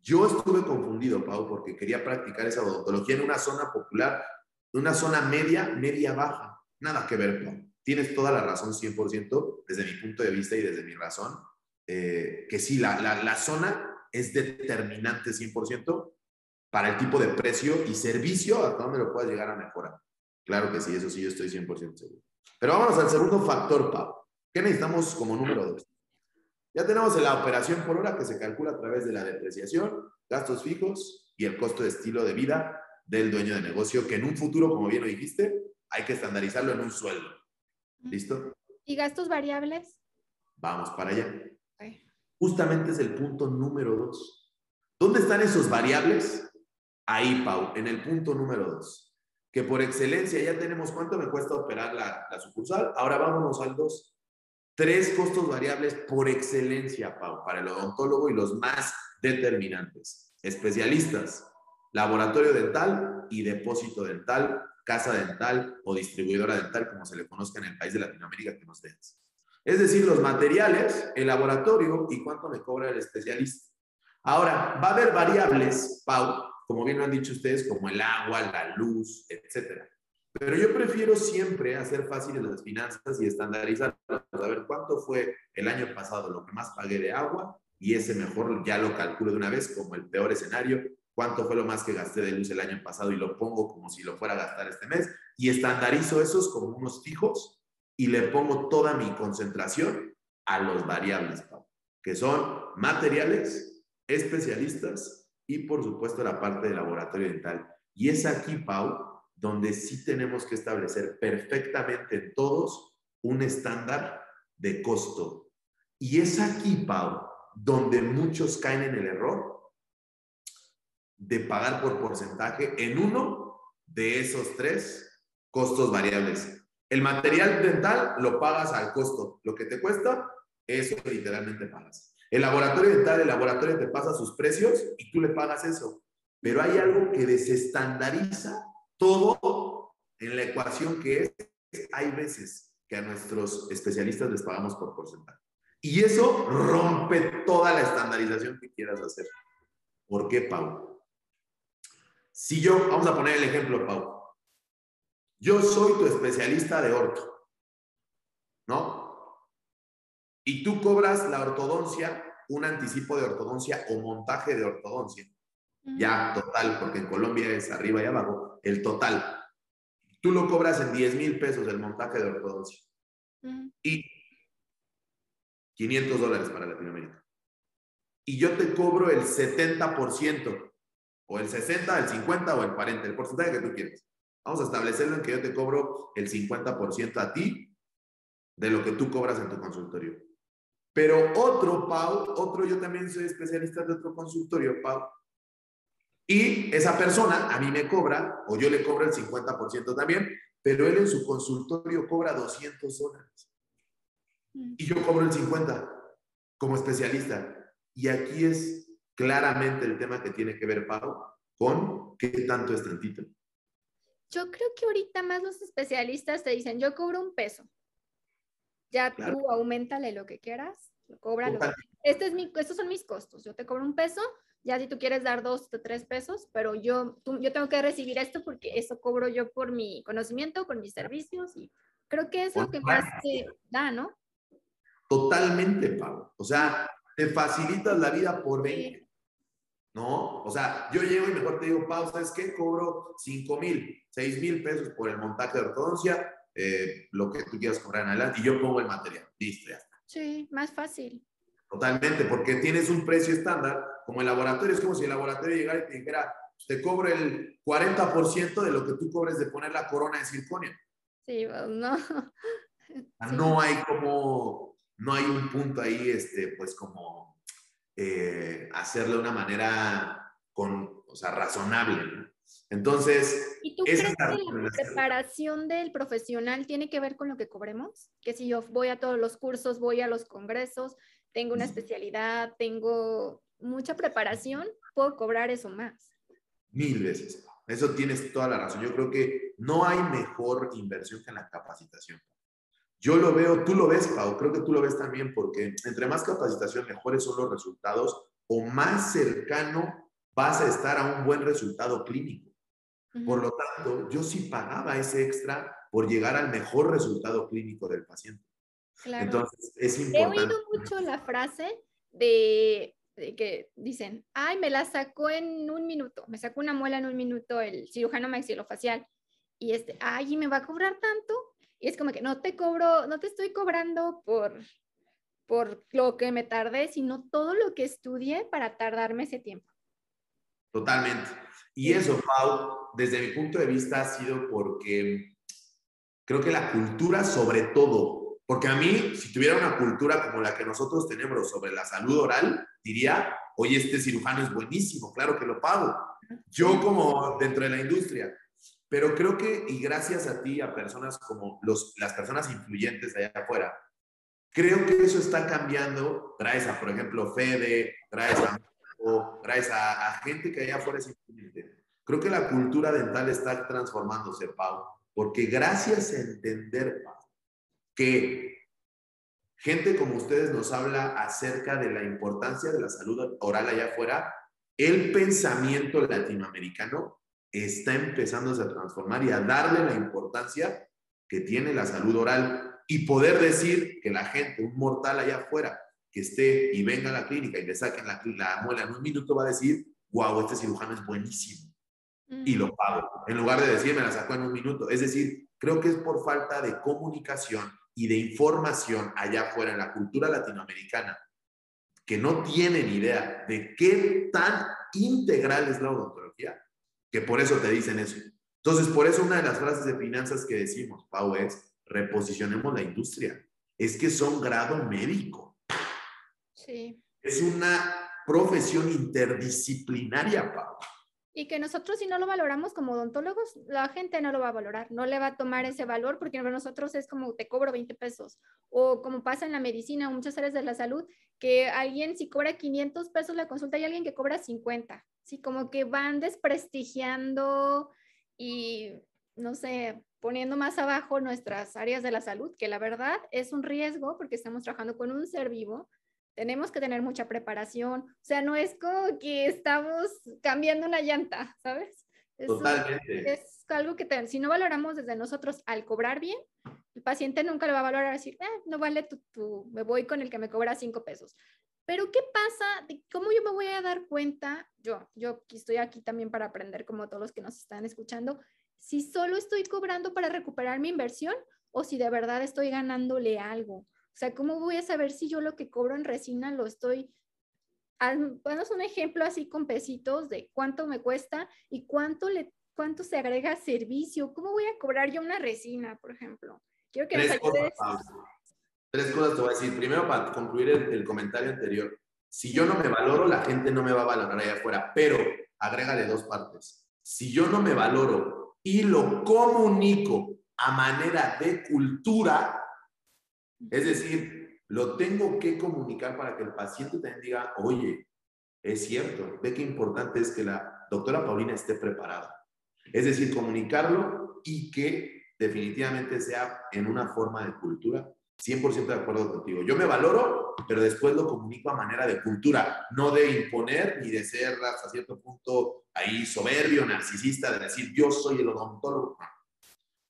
yo estuve confundido, Pau, porque quería practicar esa odontología en una zona popular, una zona media, media baja. Nada que ver, Pau. Tienes toda la razón 100% desde mi punto de vista y desde mi razón, eh, que sí, la, la, la zona es determinante 100% para el tipo de precio y servicio hasta donde lo puedas llegar a mejorar. Claro que sí, eso sí, yo estoy 100% seguro. Pero vámonos al segundo factor, Pau. ¿Qué necesitamos como número dos? Ya tenemos la operación por hora que se calcula a través de la depreciación, gastos fijos y el costo de estilo de vida del dueño de negocio, que en un futuro, como bien lo dijiste, hay que estandarizarlo en un sueldo. ¿Listo? ¿Y gastos variables? Vamos para allá. Justamente es el punto número dos. ¿Dónde están esos variables? Ahí, Pau, en el punto número dos. Que por excelencia ya tenemos cuánto me cuesta operar la, la sucursal. Ahora vámonos al dos. Tres costos variables por excelencia, Pau, para el odontólogo y los más determinantes. Especialistas, laboratorio dental y depósito dental, casa dental o distribuidora dental, como se le conozca en el país de Latinoamérica que nos des. Es decir, los materiales, el laboratorio y cuánto me cobra el especialista. Ahora, va a haber variables, Pau, como bien lo han dicho ustedes, como el agua, la luz, etcétera. Pero yo prefiero siempre hacer fáciles las finanzas y estandarizar, saber cuánto fue el año pasado lo que más pagué de agua y ese mejor ya lo calculo de una vez como el peor escenario, cuánto fue lo más que gasté de luz el año pasado y lo pongo como si lo fuera a gastar este mes y estandarizo esos como unos fijos y le pongo toda mi concentración a los variables, que son materiales, especialistas y por supuesto la parte de laboratorio dental. Y es aquí, Pau, donde sí tenemos que establecer perfectamente todos un estándar de costo. Y es aquí, Pau, donde muchos caen en el error de pagar por porcentaje en uno de esos tres costos variables. El material dental lo pagas al costo. Lo que te cuesta, eso literalmente pagas. El laboratorio dental, el laboratorio te pasa sus precios y tú le pagas eso. Pero hay algo que desestandariza todo en la ecuación que es, hay veces que a nuestros especialistas les pagamos por porcentaje. Y eso rompe toda la estandarización que quieras hacer. ¿Por qué, Pau? Si yo, vamos a poner el ejemplo, Pau. Yo soy tu especialista de orto, ¿no? Y tú cobras la ortodoncia, un anticipo de ortodoncia o montaje de ortodoncia ya total, porque en Colombia es arriba y abajo, el total. Tú lo cobras en 10 mil pesos el montaje de ortodoncia. Y 500 dólares para Latinoamérica. Y yo te cobro el 70%, o el 60, el 50 o el 40, el porcentaje que tú quieras. Vamos a establecerlo en que yo te cobro el 50% a ti de lo que tú cobras en tu consultorio. Pero otro, Pau, otro, yo también soy especialista de otro consultorio, Pau, y esa persona a mí me cobra, o yo le cobro el 50% también, pero él en su consultorio cobra 200 dólares. Mm. Y yo cobro el 50 como especialista. Y aquí es claramente el tema que tiene que ver, Pau, con qué tanto es tantito. Yo creo que ahorita más los especialistas te dicen, yo cobro un peso. Ya tú aumentale lo que quieras, cobra lo este es mi, estos son mis costos. Yo te cobro un peso, ya si tú quieres dar dos o tres pesos, pero yo, yo tengo que recibir esto porque eso cobro yo por mi conocimiento, por mis servicios y creo que es lo que más te da, ¿no? Totalmente, Pablo. O sea, te facilitas la vida por 20. ¿No? O sea, yo llego y mejor te digo, Pau, ¿sabes qué? Cobro 5 mil, 6 mil pesos por el montaje de ortodoncia, eh, lo que tú quieras cobrar en adelante, y yo pongo el material. Listo, ya está. Sí, más fácil. Totalmente, porque tienes un precio estándar, como el laboratorio, es como si el laboratorio llegara y te dijera, te cobro el 40% de lo que tú cobres de poner la corona de circonio. Sí, pues, no. No hay como, no hay un punto ahí, este, pues como eh, hacerlo de una manera con, o sea, razonable. Entonces, ¿y tú crees que la preparación del profesional tiene que ver con lo que cobremos? Que si yo voy a todos los cursos, voy a los congresos, tengo una especialidad, tengo mucha preparación, puedo cobrar eso más. Mil veces. Eso tienes toda la razón. Yo creo que no hay mejor inversión que la capacitación. Yo lo veo, tú lo ves, Pau, creo que tú lo ves también, porque entre más capacitación, mejores son los resultados o más cercano vas a estar a un buen resultado clínico. Por lo tanto, yo sí pagaba ese extra por llegar al mejor resultado clínico del paciente. Entonces, es importante. He oído mucho la frase de, que dicen, ay, me la sacó en un minuto, me sacó una muela en un minuto el cirujano maxilofacial. Y este, ay, me va a cobrar tanto? Y es como que no te cobro, no te estoy cobrando por, por lo que me tardé, sino todo lo que estudié para tardarme ese tiempo. Totalmente. Y eso, Pau, desde mi punto de vista ha sido porque creo que la cultura sobre todo, porque a mí, si tuviera una cultura como la que nosotros tenemos sobre la salud oral, diría, oye, este cirujano es buenísimo, claro que lo pago. Yo como dentro de la industria. Pero creo que, y gracias a ti, a personas como los, las personas influyentes allá afuera, creo que eso está cambiando. Traes a, por ejemplo, Fede, traes a, traes a, gente que allá afuera es influyente. Creo que la cultura dental está transformándose, Pau, porque gracias a entender, que gente como ustedes nos habla acerca de la importancia de la salud oral allá afuera, el pensamiento latinoamericano está empezándose a transformar y a darle la importancia que tiene la salud oral y poder decir que la gente, un mortal allá afuera, que esté y venga a la clínica y le saquen la, la muela en un minuto, va a decir, wow, este cirujano es buenísimo y lo pago, en lugar de decir, me la sacó en un minuto. Es decir, creo que es por falta de comunicación y de información allá afuera en la cultura latinoamericana que no tienen idea de qué tan integral es la odontología, que por eso te dicen eso. Entonces, por eso una de las frases de finanzas que decimos, Pau, es reposicionemos la industria. Es que son grado médico. Sí. Es una profesión interdisciplinaria, Pau. Y que nosotros si no lo valoramos como odontólogos, la gente no lo va a valorar, no le va a tomar ese valor porque para nosotros es como te cobro 20 pesos o como pasa en la medicina o muchas áreas de la salud, que alguien si cobra 500 pesos la consulta y alguien que cobra 50, sí, como que van desprestigiando y no sé, poniendo más abajo nuestras áreas de la salud, que la verdad es un riesgo porque estamos trabajando con un ser vivo tenemos que tener mucha preparación. O sea, no es como que estamos cambiando una llanta, ¿sabes? Es, Totalmente. Es algo que si no valoramos desde nosotros al cobrar bien, el paciente nunca lo va a valorar decir, eh, no vale tu, tu, me voy con el que me cobra cinco pesos. Pero ¿qué pasa? ¿Cómo yo me voy a dar cuenta? Yo, yo estoy aquí también para aprender como todos los que nos están escuchando, si solo estoy cobrando para recuperar mi inversión o si de verdad estoy ganándole algo. O sea, ¿cómo voy a saber si yo lo que cobro en resina lo estoy... Ponos un ejemplo así con pesitos de cuánto me cuesta y cuánto, le, cuánto se agrega servicio. ¿Cómo voy a cobrar yo una resina, por ejemplo? Quiero que Tres, cosas, Tres cosas te voy a decir. Primero, para concluir el, el comentario anterior. Si yo no me valoro, la gente no me va a valorar allá afuera. Pero agrégale dos partes. Si yo no me valoro y lo comunico a manera de cultura, es decir, lo tengo que comunicar para que el paciente también diga, oye, es cierto, ve qué importante es que la doctora Paulina esté preparada. Es decir, comunicarlo y que definitivamente sea en una forma de cultura. 100% de acuerdo contigo. Yo me valoro, pero después lo comunico a manera de cultura, no de imponer ni de ser hasta cierto punto ahí soberbio, narcisista, de decir yo soy el odontólogo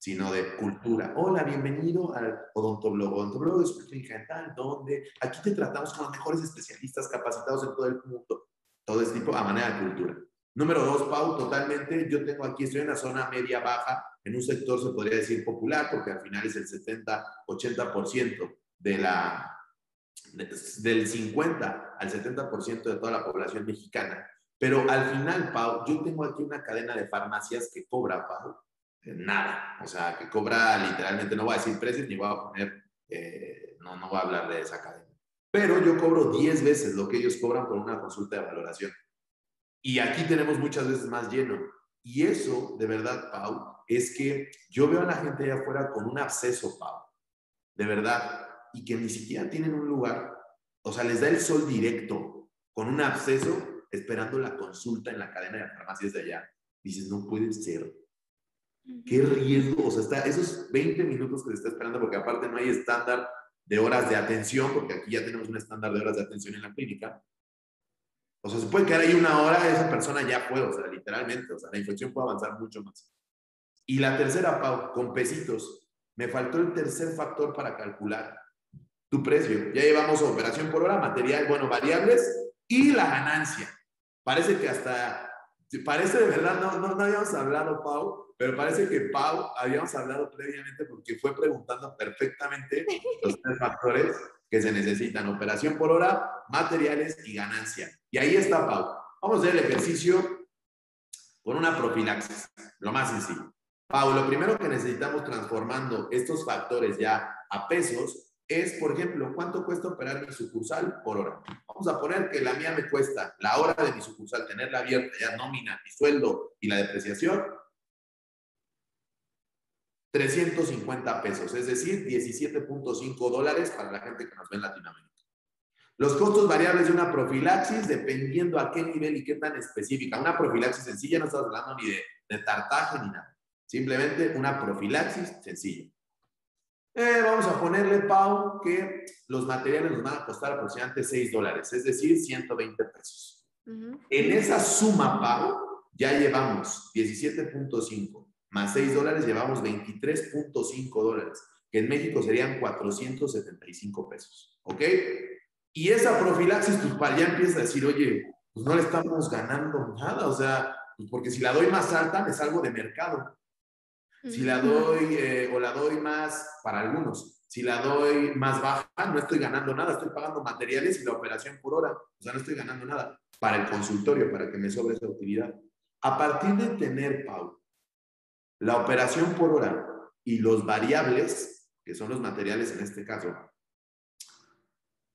sino de cultura. Hola, bienvenido al Odontoblog. Odontoblog es una clínica dental donde aquí te tratamos con los mejores especialistas capacitados en todo el mundo. Todo este tipo a manera de cultura. Número dos, Pau, totalmente. Yo tengo aquí, estoy en la zona media-baja, en un sector se podría decir popular, porque al final es el 70-80% de la, del 50 al 70% de toda la población mexicana. Pero al final, Pau, yo tengo aquí una cadena de farmacias que cobra, Pau, nada. O sea, que cobra literalmente, no voy a decir precios ni voy a poner, eh, no, no voy a hablar de esa cadena. Pero yo cobro 10 veces lo que ellos cobran por una consulta de valoración. Y aquí tenemos muchas veces más lleno. Y eso, de verdad, Pau, es que yo veo a la gente allá afuera con un absceso, Pau. De verdad. Y que ni siquiera tienen un lugar. O sea, les da el sol directo con un absceso esperando la consulta en la cadena de farmacias de allá. Dices, no puede ser. Qué riesgo, o sea, está, esos 20 minutos que se está esperando, porque aparte no hay estándar de horas de atención, porque aquí ya tenemos un estándar de horas de atención en la clínica. O sea, se puede quedar ahí una hora, esa persona ya puede, o sea, literalmente, o sea, la infección puede avanzar mucho más. Y la tercera, Pau, con pesitos. Me faltó el tercer factor para calcular tu precio. Ya llevamos operación por hora, material, bueno, variables y la ganancia. Parece que hasta parece de verdad, no, no, no habíamos hablado, Pau, pero parece que Pau habíamos hablado previamente porque fue preguntando perfectamente [laughs] los tres factores que se necesitan, operación por hora, materiales y ganancia. Y ahí está Pau. Vamos a hacer el ejercicio con una profilaxis, lo más sencillo. Pau, lo primero que necesitamos transformando estos factores ya a pesos es, por ejemplo, cuánto cuesta operar mi sucursal por hora. Vamos a poner que la mía me cuesta la hora de mi sucursal, tenerla abierta, ya nómina, mi sueldo y la depreciación, 350 pesos, es decir, 17.5 dólares para la gente que nos ve en Latinoamérica. Los costos variables de una profilaxis, dependiendo a qué nivel y qué tan específica. Una profilaxis sencilla, no estamos hablando ni de, de tartaje ni nada. Simplemente una profilaxis sencilla. Eh, vamos a ponerle, Pau, que los materiales nos van a costar aproximadamente 6 dólares, es decir, 120 pesos. En esa suma, Pau, ya llevamos 17.5 más 6 dólares, llevamos 23.5 dólares, que en México serían 475 pesos. ¿Ok? Y esa profilaxis, pues ya empieza a decir, oye, pues no le estamos ganando nada, o sea, pues porque si la doy más alta, me salgo de mercado. Si la doy eh, o la doy más para algunos, si la doy más baja, no estoy ganando nada, estoy pagando materiales y la operación por hora, o sea, no estoy ganando nada para el consultorio, para que me sobre esa utilidad. A partir de tener, Pau, la operación por hora y los variables, que son los materiales en este caso,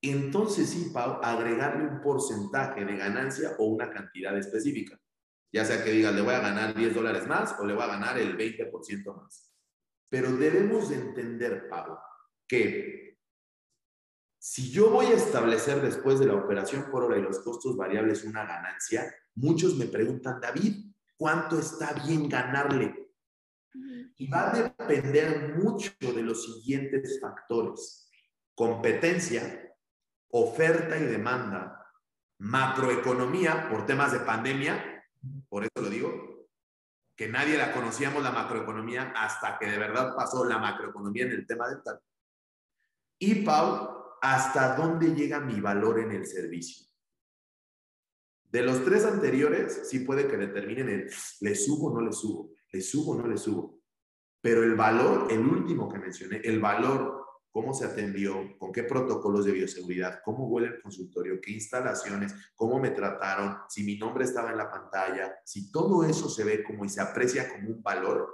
entonces sí, Pau, agregarle un porcentaje de ganancia o una cantidad específica. Ya sea que digas, le voy a ganar 10 dólares más o le voy a ganar el 20% más. Pero debemos de entender, Pablo, que si yo voy a establecer después de la operación por hora y los costos variables una ganancia, muchos me preguntan, David, ¿cuánto está bien ganarle? Y va a depender mucho de los siguientes factores. Competencia, oferta y demanda, macroeconomía por temas de pandemia, por eso lo digo, que nadie la conocíamos la macroeconomía hasta que de verdad pasó la macroeconomía en el tema dental. Y Pau, ¿hasta dónde llega mi valor en el servicio? De los tres anteriores, sí puede que determinen el le subo o no le subo, le subo o no le subo. Pero el valor, el último que mencioné, el valor cómo se atendió, con qué protocolos de bioseguridad, cómo huele el consultorio, qué instalaciones, cómo me trataron, si mi nombre estaba en la pantalla, si todo eso se ve como y se aprecia como un valor,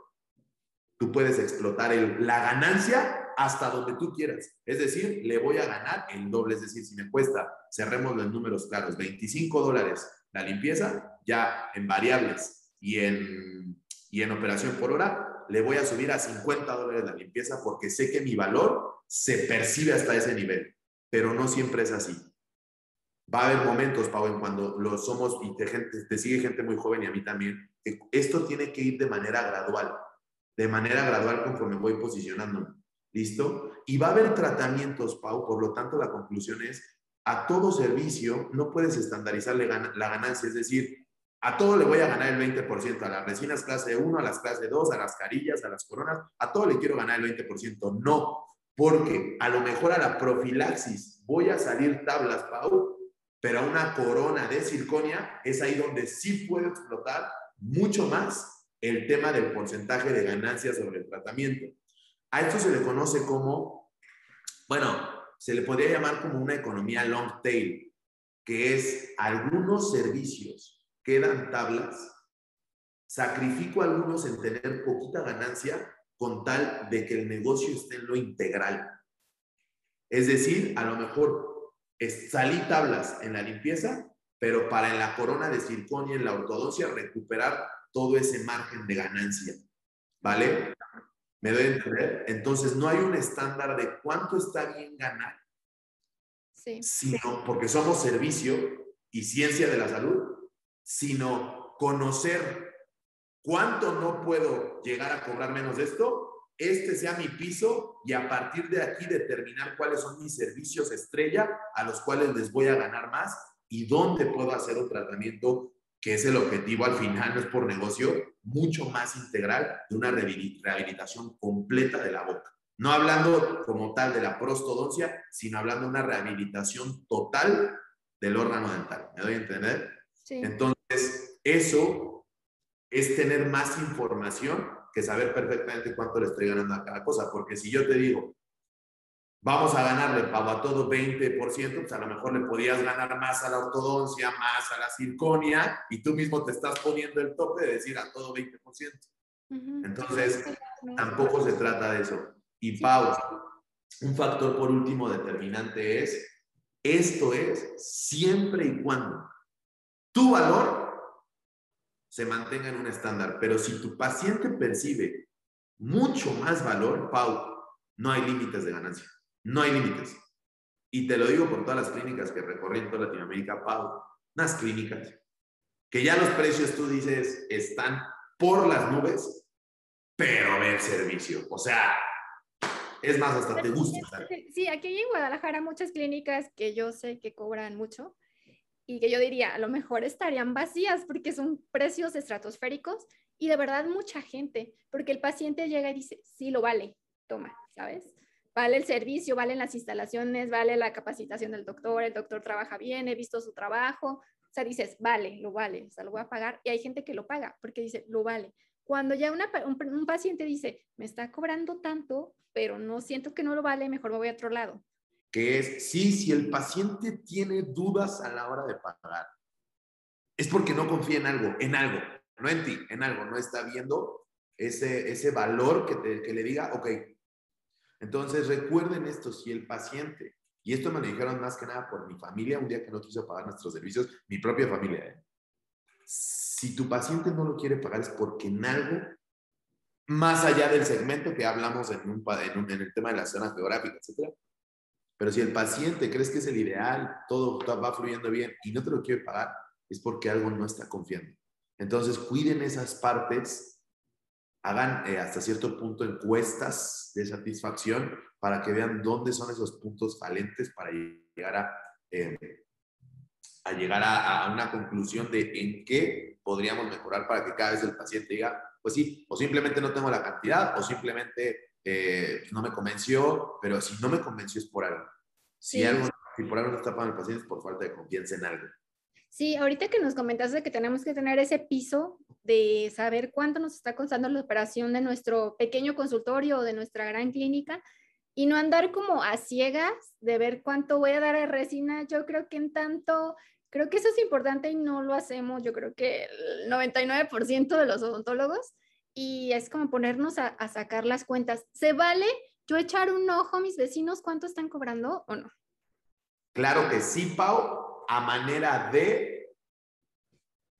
tú puedes explotar la ganancia hasta donde tú quieras. Es decir, le voy a ganar el doble. Es decir, si me cuesta, cerremos los números claros, 25 dólares la limpieza, ya en variables y en, y en operación por hora, le voy a subir a 50 dólares la limpieza porque sé que mi valor se percibe hasta ese nivel, pero no siempre es así. Va a haber momentos, Pau, en cuando lo somos y te, gente, te sigue gente muy joven y a mí también. Esto tiene que ir de manera gradual, de manera gradual conforme voy posicionándome. ¿Listo? Y va a haber tratamientos, Pau, por lo tanto la conclusión es, a todo servicio no puedes estandarizar la ganancia, es decir, a todo le voy a ganar el 20%, a las resinas clase 1, a las clase 2, a las carillas, a las coronas, a todo le quiero ganar el 20%. No, porque a lo mejor a la profilaxis voy a salir tablas, Pau, pero a una corona de circonia es ahí donde sí puedo explotar mucho más el tema del porcentaje de ganancias sobre el tratamiento. A esto se le conoce como, bueno, se le podría llamar como una economía long tail, que es algunos servicios quedan tablas, sacrifico algunos en tener poquita ganancia con tal de que el negocio esté en lo integral. Es decir, a lo mejor salí tablas en la limpieza, pero para en la corona de circonia, en la ortodoncia, recuperar todo ese margen de ganancia. ¿Vale? ¿Me doy a entender? Entonces, no hay un estándar de cuánto está bien ganar, sí. sino porque somos servicio y ciencia de la salud, sino conocer ¿Cuánto no puedo llegar a cobrar menos de esto? Este sea mi piso y a partir de aquí determinar cuáles son mis servicios estrella a los cuales les voy a ganar más y dónde puedo hacer un tratamiento que es el objetivo al final, no es por negocio, mucho más integral de una rehabilitación completa de la boca. No hablando como tal de la prostodoncia, sino hablando de una rehabilitación total del órgano dental. ¿Me doy a entender? Sí. Entonces, eso es tener más información que saber perfectamente cuánto le estoy ganando a cada cosa. Porque si yo te digo, vamos a ganarle pago a todo 20%, pues a lo mejor le podías ganar más a la ortodoncia, más a la circonia, y tú mismo te estás poniendo el tope de decir a todo 20%. Entonces, tampoco se trata de eso. Y Pau, un factor por último determinante es, esto es siempre y cuando tu valor se mantenga en un estándar. Pero si tu paciente percibe mucho más valor, Pau, no hay límites de ganancia. No hay límites. Y te lo digo por todas las clínicas que recorrí en toda Latinoamérica, Pau. Unas clínicas que ya los precios, tú dices, están por las nubes, pero ve el servicio. O sea, es más, hasta te gusta. Sí, aquí en Guadalajara muchas clínicas que yo sé que cobran mucho, y que yo diría, a lo mejor estarían vacías porque son precios estratosféricos y de verdad mucha gente, porque el paciente llega y dice, sí, lo vale, toma, ¿sabes? Vale el servicio, valen las instalaciones, vale la capacitación del doctor, el doctor trabaja bien, he visto su trabajo, o sea, dices, vale, lo vale, o sea, lo voy a pagar y hay gente que lo paga porque dice, lo vale. Cuando ya un, un paciente dice, me está cobrando tanto, pero no siento que no lo vale, mejor me voy a otro lado que es, sí, si el paciente tiene dudas a la hora de pagar, es porque no confía en algo, en algo, no en ti, en algo, no está viendo ese, ese valor que, te, que le diga, ok. Entonces recuerden esto, si el paciente, y esto me lo dijeron más que nada por mi familia, un día que no quiso pagar nuestros servicios, mi propia familia, ¿eh? si tu paciente no lo quiere pagar es porque en algo, más allá del segmento que hablamos en, un, en, en el tema de la zona geográfica, etcétera, pero si el paciente crees que es el ideal, todo va fluyendo bien y no te lo quiere pagar, es porque algo no está confiando. Entonces, cuiden esas partes, hagan eh, hasta cierto punto encuestas de satisfacción para que vean dónde son esos puntos falentes para llegar a, eh, a llegar a, una conclusión de en qué podríamos mejorar para que cada vez el paciente diga, pues sí, o simplemente no tengo la cantidad, o simplemente eh, no me convenció, pero si no me convenció es por algo. Si, algo, si por algo no está pagando el paciente es por falta de confianza en algo. Sí, ahorita que nos comentaste que tenemos que tener ese piso de saber cuánto nos está costando la operación de nuestro pequeño consultorio o de nuestra gran clínica y no andar como a ciegas de ver cuánto voy a dar a resina. Yo creo que en tanto, creo que eso es importante y no lo hacemos. Yo creo que el 99% de los odontólogos y es como ponernos a, sacar las cuentas. ¿Se vale yo echar un ojo a mis vecinos cuánto están cobrando o no? Claro que sí, Pau, a manera de,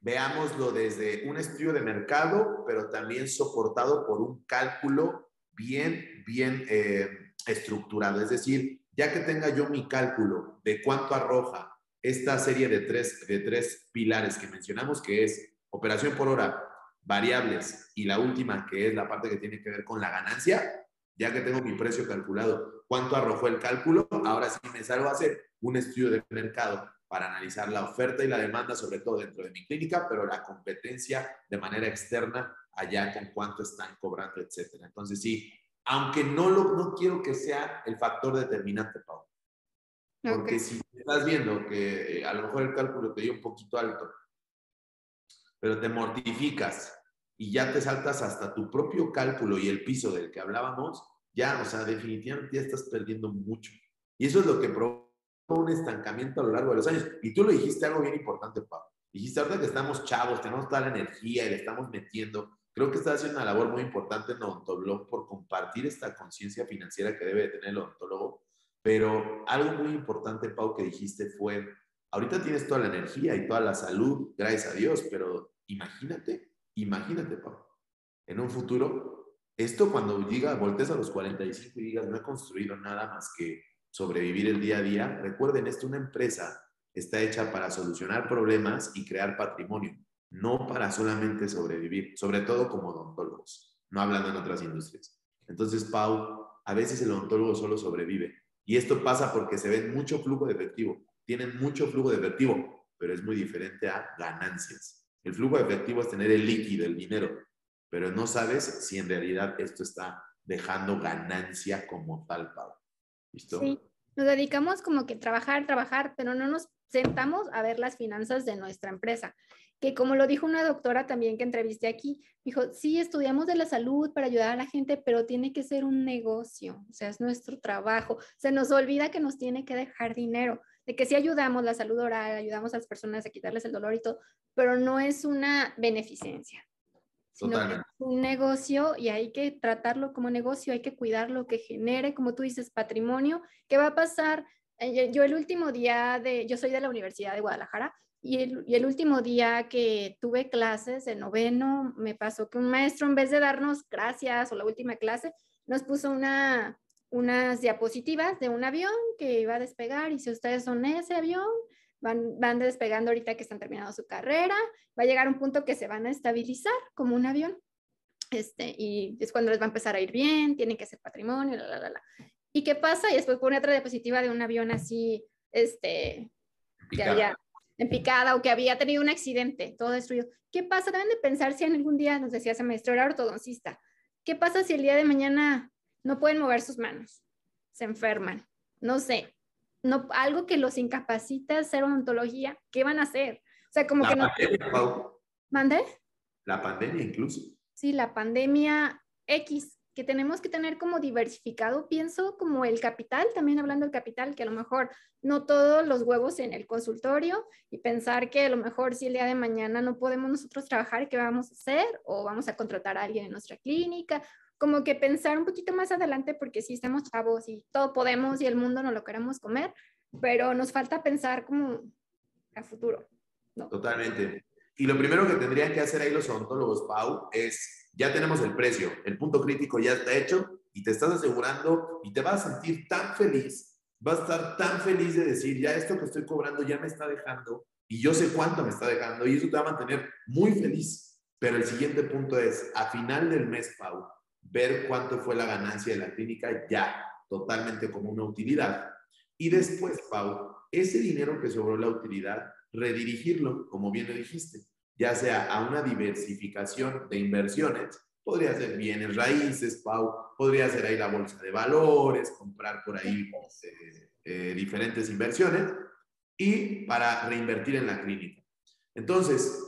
veámoslo desde un estudio de mercado, pero también soportado por un cálculo bien, bien eh, estructurado. Es decir, ya que tenga yo mi cálculo de cuánto arroja esta serie de tres, de tres pilares que mencionamos, que es operación por hora, variables y la última, que es la parte que tiene que ver con la ganancia, ya que tengo mi precio calculado, cuánto arrojó el cálculo, ahora sí me salgo a hacer un estudio de mercado para analizar la oferta y la demanda, sobre todo dentro de mi clínica, pero la competencia de manera externa allá con cuánto están cobrando, etcétera. Entonces sí, aunque no lo no quiero que sea el factor determinante, Pau. Porque si estás viendo que eh, a lo mejor el cálculo te dio un poquito alto pero te mortificas y ya te saltas hasta tu propio cálculo y el piso del que hablábamos, ya, o sea, definitivamente ya estás perdiendo mucho. Y eso es lo que provoca un estancamiento a lo largo de los años. Y tú lo dijiste algo bien importante, Pablo. Dijiste ahorita que estamos chavos, tenemos toda la energía y le estamos metiendo. Creo que estás haciendo una labor muy importante en Odontoblog por compartir esta conciencia financiera que debe tener el odontólogo. Pero algo muy importante, Pau, que dijiste fue, ahorita tienes toda la energía y toda la salud, gracias a Dios, pero Imagínate, imagínate, Pablo, en un futuro, esto cuando diga, voltees a los 45 y digas, no he construido nada más que sobrevivir el día a día, recuerden esto, una empresa está hecha para solucionar problemas y crear patrimonio, no para solamente sobrevivir, sobre todo como odontólogos, no hablando en otras industrias. Entonces, Pau, a veces el odontólogo solo sobrevive. Y esto pasa porque se ven mucho flujo de efectivo, tienen mucho flujo de efectivo, pero es muy diferente a ganancias. El flujo efectivo es tener el líquido, el dinero, pero no sabes si en realidad esto está dejando ganancia como tal, Pau. ¿Listo? Sí, nos dedicamos como que trabajar, trabajar, pero no nos sentamos a ver las finanzas de nuestra empresa. Que como lo dijo una doctora también que entrevisté aquí, dijo, sí, estudiamos de la salud para ayudar a la gente, pero tiene que ser un negocio, o sea, es nuestro trabajo. Se nos olvida que nos tiene que dejar dinero, de que sí ayudamos la salud oral, ayudamos a las personas a quitarles el dolor y todo, pero no es una beneficencia. Sino que es un negocio y hay que tratarlo como negocio, hay que cuidarlo, que genere, como tú dices, patrimonio. ¿Qué va a pasar eh, yo el último día de, yo soy de la Universidad de Guadalajara, y el, y el, último día que tuve clases de noveno, me pasó que un maestro, en vez de darnos gracias o la última clase, nos puso una, unas diapositivas de un avión que iba a despegar y si ustedes son ese avión, van, van despegando ahorita que están terminando su carrera, va a llegar un punto que se van a estabilizar como un avión. Este, y es cuando les va a empezar a ir bien, tienen que ser patrimonio, la, la, la, la. ¿Y qué pasa? Y después pone otra diapositiva de un avión así, este, que había en picada o que había tenido un accidente, todo destruido. ¿Qué pasa? Deben de pensar si en algún día, nos decía ese maestro, era ortodoncista, ¿qué pasa si el día de mañana no pueden mover sus manos? Se enferman, no sé, no, algo que los incapacita hacer odontología, ¿qué van a hacer? O sea, como la que pandemia, no... Pau. ¿Mande? La pandemia incluso. Sí, la pandemia X, que tenemos que tener como diversificado, pienso, como el capital, también hablando del capital, que a lo mejor no todos los huevos en el consultorio y pensar que a lo mejor si el día de mañana no podemos nosotros trabajar, ¿qué vamos a hacer? O vamos a contratar a alguien en nuestra clínica, como que pensar un poquito más adelante porque sí estamos chavos y todo podemos y el mundo no lo queremos comer, pero nos falta pensar como a futuro. ¿no? Totalmente. Y lo primero que tendrían que hacer ahí los odontólogos, Pau, es ya tenemos el precio, el punto crítico ya está hecho y te estás asegurando y te vas a sentir tan feliz, vas a estar tan feliz de decir, ya esto que estoy cobrando ya me está dejando y yo sé cuánto me está dejando y eso te va a mantener muy feliz. Pero el siguiente punto es, a final del mes, Pau, ver cuánto fue la ganancia de la clínica ya, totalmente como una utilidad. Y después, Pau, ese dinero que sobró la utilidad, redirigirlo, como bien lo dijiste, ya sea a una diversificación de inversiones, podría ser bienes raíces, Pau, podría ser ahí la bolsa de valores, comprar por ahí eh, eh, diferentes inversiones y para reinvertir en la clínica. Entonces,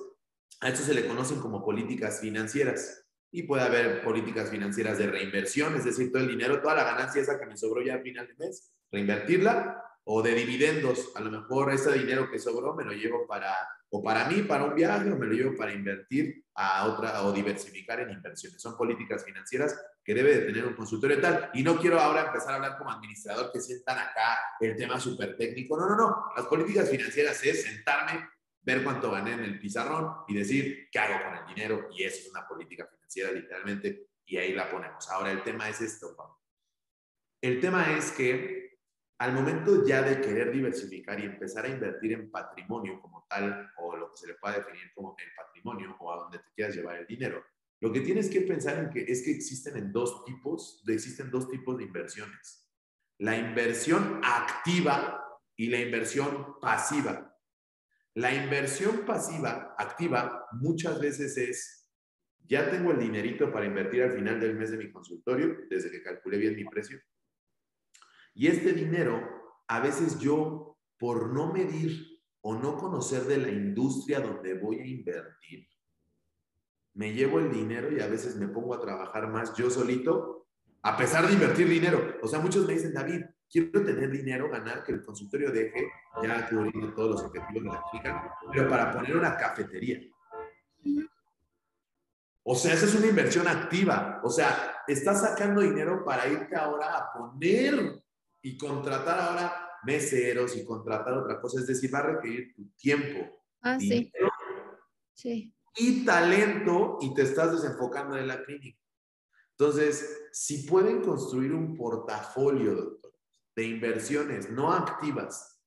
a esto se le conocen como políticas financieras y puede haber políticas financieras de reinversión, es decir, todo el dinero, toda la ganancia esa que me sobró ya al final del mes, reinvertirla o de dividendos, a lo mejor ese dinero que sobró me lo llevo para o para mí, para un viaje, o me lo llevo para invertir a otra o diversificar en inversiones. Son políticas financieras que debe de tener un consultorio tal. Y no quiero ahora empezar a hablar como administrador que sientan acá el tema súper técnico. No, no, no. Las políticas financieras es sentarme, ver cuánto gané en el pizarrón y decir qué hago con el dinero. Y eso es una política financiera literalmente. Y ahí la ponemos. Ahora el tema es esto, Pablo. El tema es que al momento ya de querer diversificar y empezar a invertir en patrimonio como tal, o lo que se le puede definir como el patrimonio, o a donde te quieras llevar el dinero, lo que tienes que pensar es que existen en dos tipos, existen dos tipos de inversiones. La inversión activa y la inversión pasiva. La inversión pasiva, activa, muchas veces es, ya tengo el dinerito para invertir al final del mes de mi consultorio, desde que calculé bien mi precio, y este dinero, a veces yo, por no medir o no conocer de la industria donde voy a invertir, me llevo el dinero y a veces me pongo a trabajar más yo solito, a pesar de invertir dinero. O sea, muchos me dicen, David, quiero tener dinero, ganar, que el consultorio deje ya cubrir todos los objetivos de la chica, pero para poner una cafetería. O sea, esa es una inversión activa. O sea, estás sacando dinero para irte ahora a poner y contratar ahora meseros y contratar otra cosa, es decir, va a requerir tu tiempo. Ah, sí. Sí. Y talento y te estás desenfocando en la clínica. Entonces, si pueden construir un portafolio, doctor, de inversiones no activas,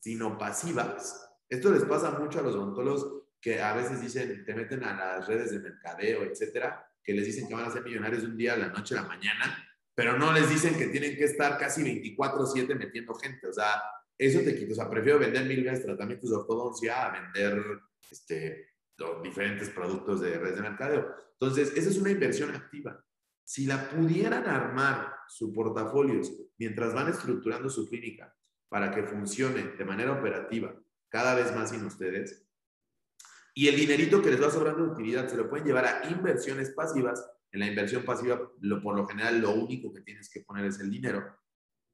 sino pasivas, esto les pasa mucho a los odontólogos que a veces dicen, te meten a las redes de mercadeo, etcétera, que les dicen que van a ser millonarios un día a la noche a la mañana pero no les dicen que tienen que estar casi 24/7 metiendo gente. O sea, eso te quita. O sea, prefiero vender mil veces tratamientos de ortodoncia a vender este, los diferentes productos de redes de mercadeo. Entonces, esa es una inversión activa. Si la pudieran armar su portafolios mientras van estructurando su clínica para que funcione de manera operativa cada vez más sin ustedes. Y el dinerito que les va sobrando de utilidad se lo pueden llevar a inversiones pasivas. En la inversión pasiva, lo, por lo general, lo único que tienes que poner es el dinero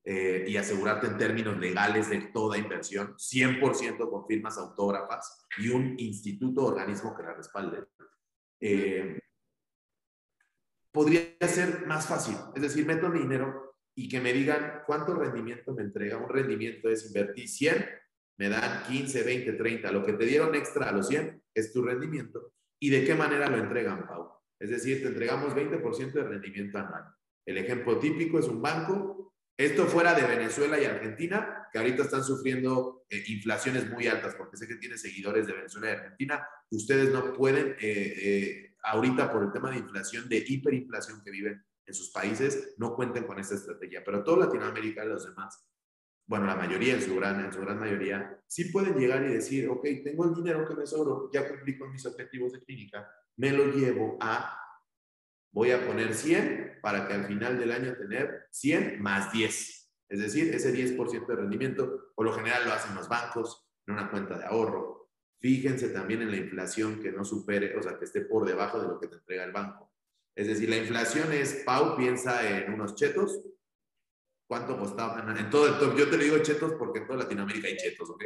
eh, y asegurarte en términos legales de toda inversión, 100% con firmas autógrafas y un instituto o organismo que la respalde. Eh, podría ser más fácil, es decir, meto mi dinero y que me digan cuánto rendimiento me entrega. Un rendimiento es invertir 100, me dan 15, 20, 30. Lo que te dieron extra a los 100 es tu rendimiento. ¿Y de qué manera lo entregan, Pau? Es decir, te entregamos 20% de rendimiento anual. El ejemplo típico es un banco esto fuera de Venezuela y Argentina, que ahorita están sufriendo eh, inflaciones muy altas, porque sé que tiene seguidores de Venezuela y Argentina. Ustedes no pueden, eh, eh, ahorita por el tema de inflación, de hiperinflación que viven en sus países, no cuenten con esta estrategia. Pero toda Latinoamérica y los demás, bueno, la mayoría, en su, gran, en su gran mayoría, sí pueden llegar y decir, ok, tengo el dinero que me sobró, ya cumplí con mis objetivos de clínica, me lo llevo a voy a poner 100 para que al final del año tener 100 más 10. Es decir, ese 10% de rendimiento, por lo general lo hacen los bancos en una cuenta de ahorro. Fíjense también en la inflación que no supere, o sea, que esté por debajo de lo que te entrega el banco. Es decir, la inflación es, Pau piensa en unos chetos. ¿Cuánto costaban? En todo el yo te lo digo chetos porque en toda Latinoamérica hay chetos, ¿ok?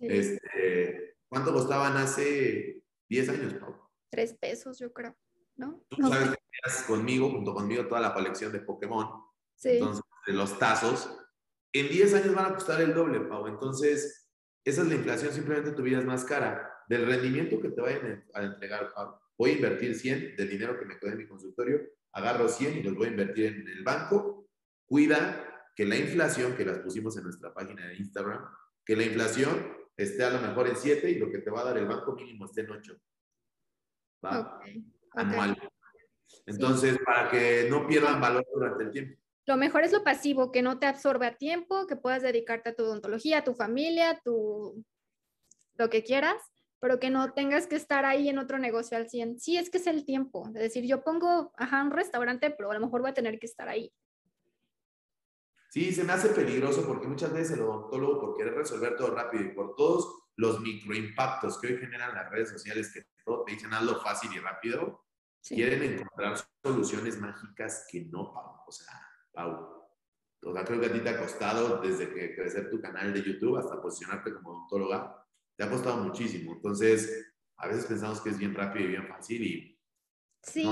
Este, ¿Cuánto costaban hace 10 años, Pau? Tres pesos, yo creo. ¿no? Tú sabes que tenías conmigo, junto conmigo, toda la colección de Pokémon. Sí. Entonces, de los tazos. En 10 años van a costar el doble, Pau. Entonces, esa es la inflación, simplemente tu vida es más cara. Del rendimiento que te vayan a entregar, Pau, voy a invertir 100 del dinero que me quedé en mi consultorio, agarro 100 y los voy a invertir en el banco. Cuida que la inflación, que las pusimos en nuestra página de Instagram, que la inflación esté a lo mejor en 7 y lo que te va a dar el banco mínimo esté en 8. ¿Va? anual. Entonces, para que no pierdan valor durante el tiempo. Lo mejor es lo pasivo, que no te absorbe a tiempo, que puedas dedicarte a tu odontología, a tu familia, tu lo que quieras, pero que no tengas que estar ahí en otro negocio al 100. Sí, es que es el tiempo. Es decir, yo pongo, ajá, un restaurante, pero a lo mejor voy a tener que estar ahí. Sí, se me hace peligroso porque muchas veces el odontólogo, por querer resolver todo rápido y por todos los microimpactos que hoy generan las redes sociales, que todo te dicen hazlo fácil y rápido, quieren encontrar soluciones mágicas que no, Pau. O sea, Pau. O sea, creo que a ti te ha costado desde que crecer tu canal de YouTube hasta posicionarte como odontóloga, te ha costado muchísimo. Entonces, a veces pensamos que es bien rápido y bien fácil y Sí,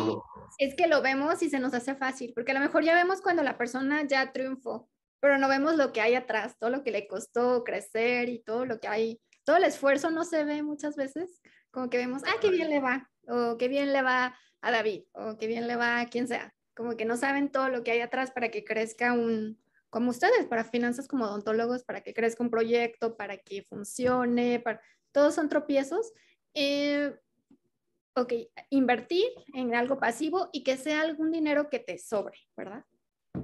es que lo vemos y se nos hace fácil, porque a lo mejor ya vemos cuando la persona ya triunfó, pero no vemos lo que hay atrás, todo lo que le costó crecer y todo lo que hay, todo el esfuerzo no se ve muchas veces, como que vemos, ah, qué bien le va, o qué bien le va a David o qué bien le va a quien sea. Como que no saben todo lo que hay atrás para que crezca un, como ustedes, para finanzas como odontólogos, para que crezca un proyecto, para que funcione, para, todos son tropiezos. Eh, ok, invertir en algo pasivo y que sea algún dinero que te sobre, ¿verdad?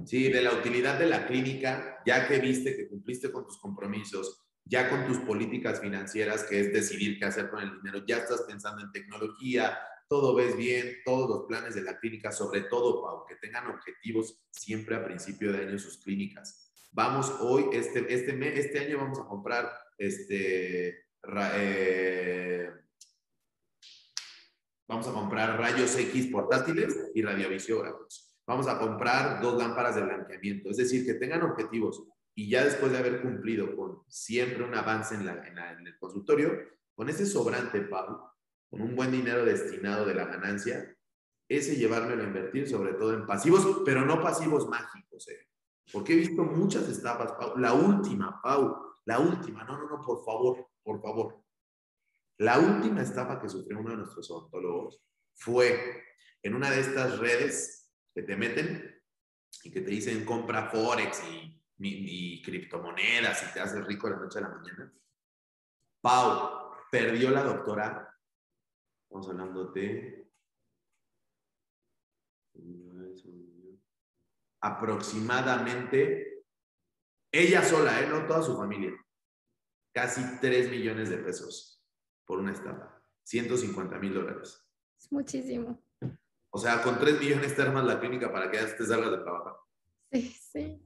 Sí, de la utilidad de la clínica, ya que viste que cumpliste con tus compromisos, ya con tus políticas financieras, que es decidir qué hacer con el dinero, ya estás pensando en tecnología, todo ves bien, todos los planes de la clínica, sobre todo, Pau, que tengan objetivos siempre a principio de año sus clínicas. Vamos hoy, este, este, este año vamos a comprar este, eh, vamos a comprar rayos X portátiles y radiovisiógrafos. Vamos a comprar dos lámparas de blanqueamiento, es decir, que tengan objetivos y ya después de haber cumplido con siempre un avance en, la, en el consultorio, con ese sobrante, Pau, con un buen dinero destinado de la ganancia, ese llevármelo a invertir sobre todo en pasivos, pero no pasivos mágicos, ¿eh? Porque he visto muchas estafas, Pau. La última, Pau, la última, no, no, no, por favor, por favor. La última estafa que sufrió uno de nuestros odontólogos fue en una de estas redes que te meten y que te dicen compra Forex y, criptomonedas y te haces rico de la noche a la mañana. Pau, perdió la doctora Estamos hablando de aproximadamente ella sola, ¿eh? no toda su familia, casi 3 millones de pesos por una estafa, 150 mil dólares. Es muchísimo. O sea, con 3 millones te armas la clínica para que te salgas de trabajar. Sí, sí.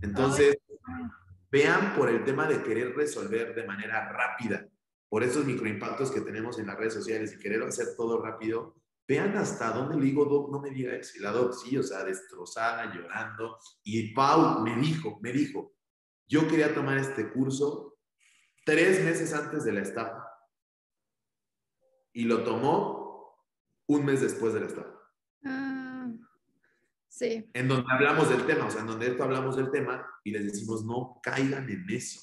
Entonces, vean por el tema de querer resolver de manera rápida, por esos microimpactos que tenemos en las redes sociales y querer hacer todo rápido, vean hasta dónde le digo, Doc, no me diga eso. Y la Doc, sí, o sea, destrozada, llorando. Y Pau me dijo, me dijo, yo quería tomar este curso tres meses antes de la estafa. Y lo tomó un mes después de la estafa. Ah, sí. En donde hablamos del tema, o sea, en donde esto hablamos del tema y les decimos, no caigan en eso.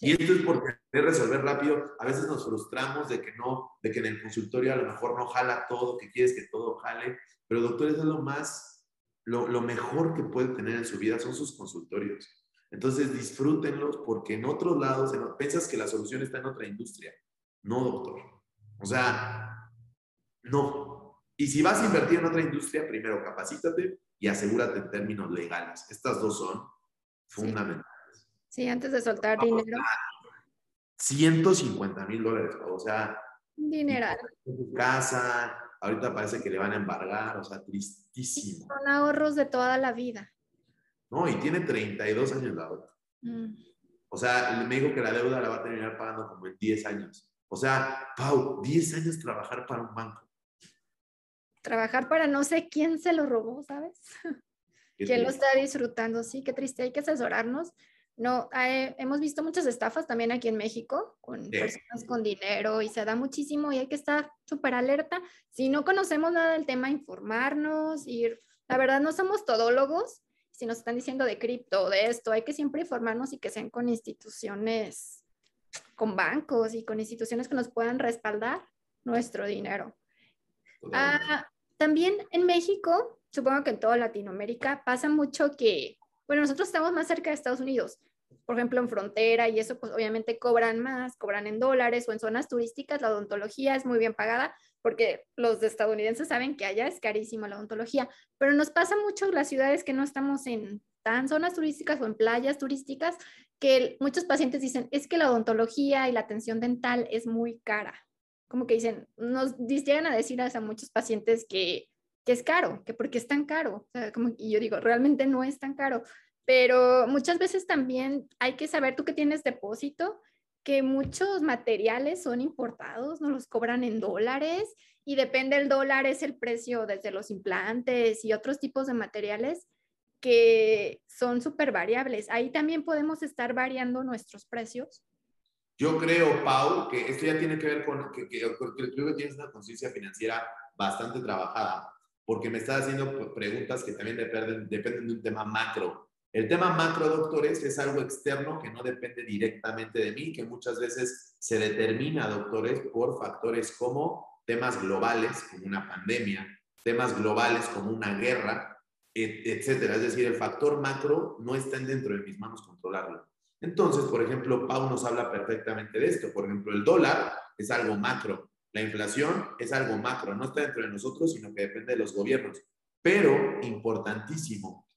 Y esto es porque querer resolver rápido. A veces nos frustramos de que no, de que en el consultorio a lo mejor no jala todo, que quieres que todo jale. Pero doctores es lo más, lo, lo mejor que puede tener en su vida son sus consultorios. Entonces disfrútenlos porque en otros lados, en, piensas que la solución está en otra industria. No, doctor. O sea, no. Y si vas a invertir en otra industria, primero capacítate y asegúrate en términos legales. Estas dos son fundamentales. Sí, antes de soltar dinero. 150 mil dólares, o sea. Dineral. Su casa, ahorita parece que le van a embargar, o sea, tristísimo. Son ahorros de toda la vida. No, y tiene 32 años la otra. Mm. O sea, me dijo que la deuda la va a terminar pagando como en 10 años. O sea, Pau, 10 años trabajar para un banco. Trabajar para no sé quién se lo robó, ¿sabes? [laughs] ¿Quién lo está disfrutando? Sí, qué triste. Hay que asesorarnos no, eh, hemos visto muchas estafas también aquí en México con personas con dinero y se da muchísimo y hay que estar súper alerta. Si no conocemos nada del tema, informarnos, ir. La verdad, no somos todólogos. Si nos están diciendo de cripto o de esto, hay que siempre informarnos y que sean con instituciones, con bancos y con instituciones que nos puedan respaldar nuestro dinero. Ah, también en México, supongo que en toda Latinoamérica, pasa mucho que bueno, nosotros estamos más cerca de Estados Unidos, por ejemplo, en frontera y eso, pues obviamente cobran más, cobran en dólares o en zonas turísticas, la odontología es muy bien pagada porque los estadounidenses saben que allá es carísima la odontología, pero nos pasa mucho las ciudades que no estamos en tan zonas turísticas o en playas turísticas que muchos pacientes dicen, es que la odontología y la atención dental es muy cara. Como que dicen, nos llegan a decir a muchos pacientes que que es caro, que porque es tan caro. como, y yo digo, realmente no es tan caro, pero muchas veces también hay que saber, tú que tienes depósito, que muchos materiales son importados, no los cobran en dólares y depende del dólar es el precio desde los implantes y otros tipos de materiales que son súper variables. Ahí también podemos estar variando nuestros precios. Yo creo, Pau, que esto ya tiene que ver con que, que creo que tienes una conciencia financiera bastante trabajada porque me estás haciendo preguntas que también dependen, dependen de un tema macro. El tema macro, doctores, es algo externo que no depende directamente de mí, que muchas veces se determina, doctores, por factores como temas globales, como una pandemia, temas globales como una guerra, etcétera. Es decir, el factor macro no está dentro de mis manos controlarlo. Entonces, por ejemplo, Pau nos habla perfectamente de esto. Por ejemplo, el dólar es algo macro. La inflación es algo macro, no está dentro de nosotros, sino que depende de los gobiernos. Pero, importantísimo,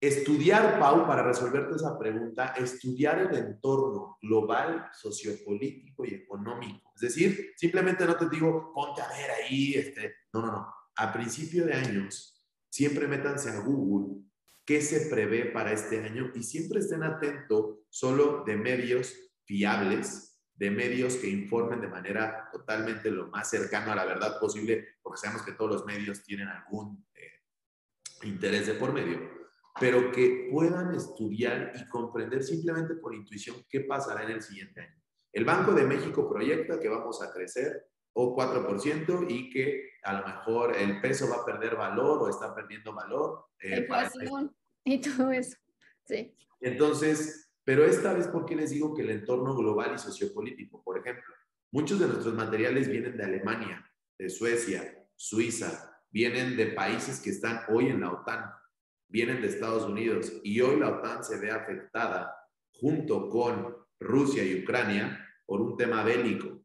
estudiar, Pau, para resolverte esa pregunta, estudiar el entorno global, sociopolítico y económico. Es decir, simplemente no te digo, ponte a ver ahí, este, no, no, no. A principio de años, siempre métanse a Google qué se prevé para este año y siempre estén atentos solo de medios fiables de medios que informen de manera totalmente lo más cercano a la verdad posible, porque sabemos que todos los medios tienen algún eh, interés de por medio, pero que puedan estudiar y comprender simplemente por intuición qué pasará en el siguiente año. El Banco de México proyecta que vamos a crecer o 4% y que a lo mejor el peso va a perder valor o está perdiendo valor. Eh, [laughs] y todo eso. Sí. Entonces, pero esta vez, ¿por qué les digo que el entorno global y sociopolítico? Por ejemplo, muchos de nuestros materiales vienen de Alemania, de Suecia, Suiza, vienen de países que están hoy en la OTAN, vienen de Estados Unidos y hoy la OTAN se ve afectada junto con Rusia y Ucrania por un tema bélico.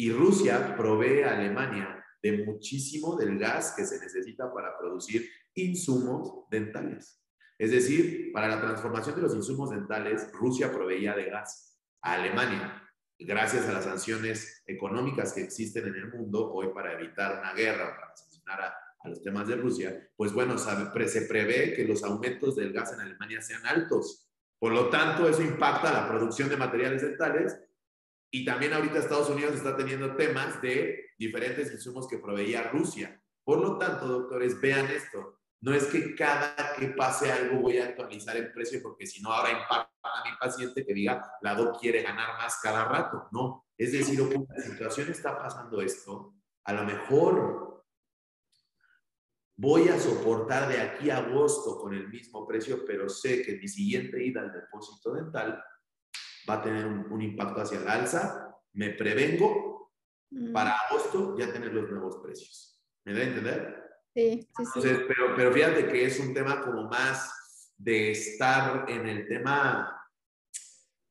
Y Rusia provee a Alemania de muchísimo del gas que se necesita para producir insumos dentales. Es decir, para la transformación de los insumos dentales, Rusia proveía de gas a Alemania. Gracias a las sanciones económicas que existen en el mundo hoy para evitar una guerra, para sancionar a, los temas de Rusia, pues bueno, se prevé que los aumentos del gas en Alemania sean altos. Por lo tanto, eso impacta la producción de materiales dentales y también ahorita Estados Unidos está teniendo temas de diferentes insumos que proveía Rusia. Por lo tanto, doctores, vean esto. No es que cada que pase algo voy a actualizar el precio porque si no ahora impacta a mi paciente que diga, la DOC quiere ganar más cada rato. No, es decir, ok, la situación está pasando esto, a lo mejor voy a soportar de aquí a agosto con el mismo precio, pero sé que mi siguiente ida al depósito dental va a tener un, impacto hacia el alza, me prevengo mm. para agosto ya tener los nuevos precios. ¿Me da a entender? Sí, sí, sí. pero, pero fíjate que es un tema como más de estar en el tema,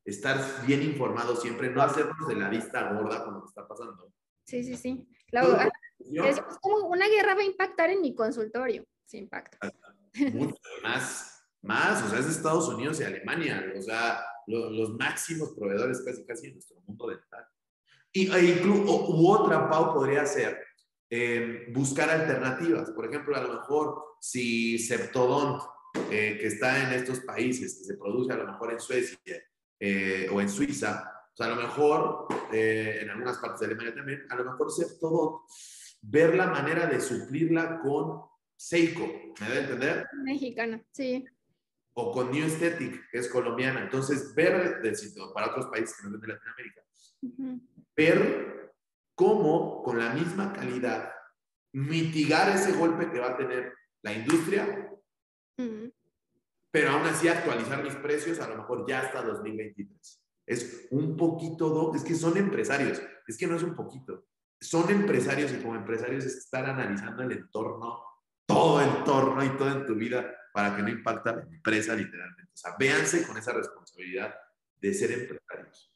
estar bien informado siempre, no hacernos de la vista gorda con lo que está pasando. Sí, sí, sí. es como una guerra va a impactar en mi consultorio, sí impacta. Mucho más, más, o sea, es Estados Unidos y Alemania, o sea, los, máximos proveedores casi casi en nuestro mundo dental. Y, e incluso, u otra, Pau, podría ser eh, buscar alternativas. Por ejemplo, a lo mejor si Septodont, eh, que está en estos países, que se produce a lo mejor en Suecia eh, o en Suiza, o sea, a lo mejor en algunas partes de Alemania también, a lo mejor Septodont, ver la manera de suplirla con Seiko, ¿me debe entender? Mexicana, sí o con New Aesthetic, que es colombiana. Entonces, ver, para otros países que no ven de Latinoamérica, ver cómo con la misma calidad mitigar ese golpe que va a tener la industria, pero aún así actualizar mis precios a lo mejor ya hasta 2023. Es un poquito, es que son empresarios, es que no es un poquito, son empresarios y como empresarios es estar analizando el entorno, todo el entorno y todo en tu vida para que no impacte a la empresa literalmente. O sea, véanse con esa responsabilidad de ser empresarios.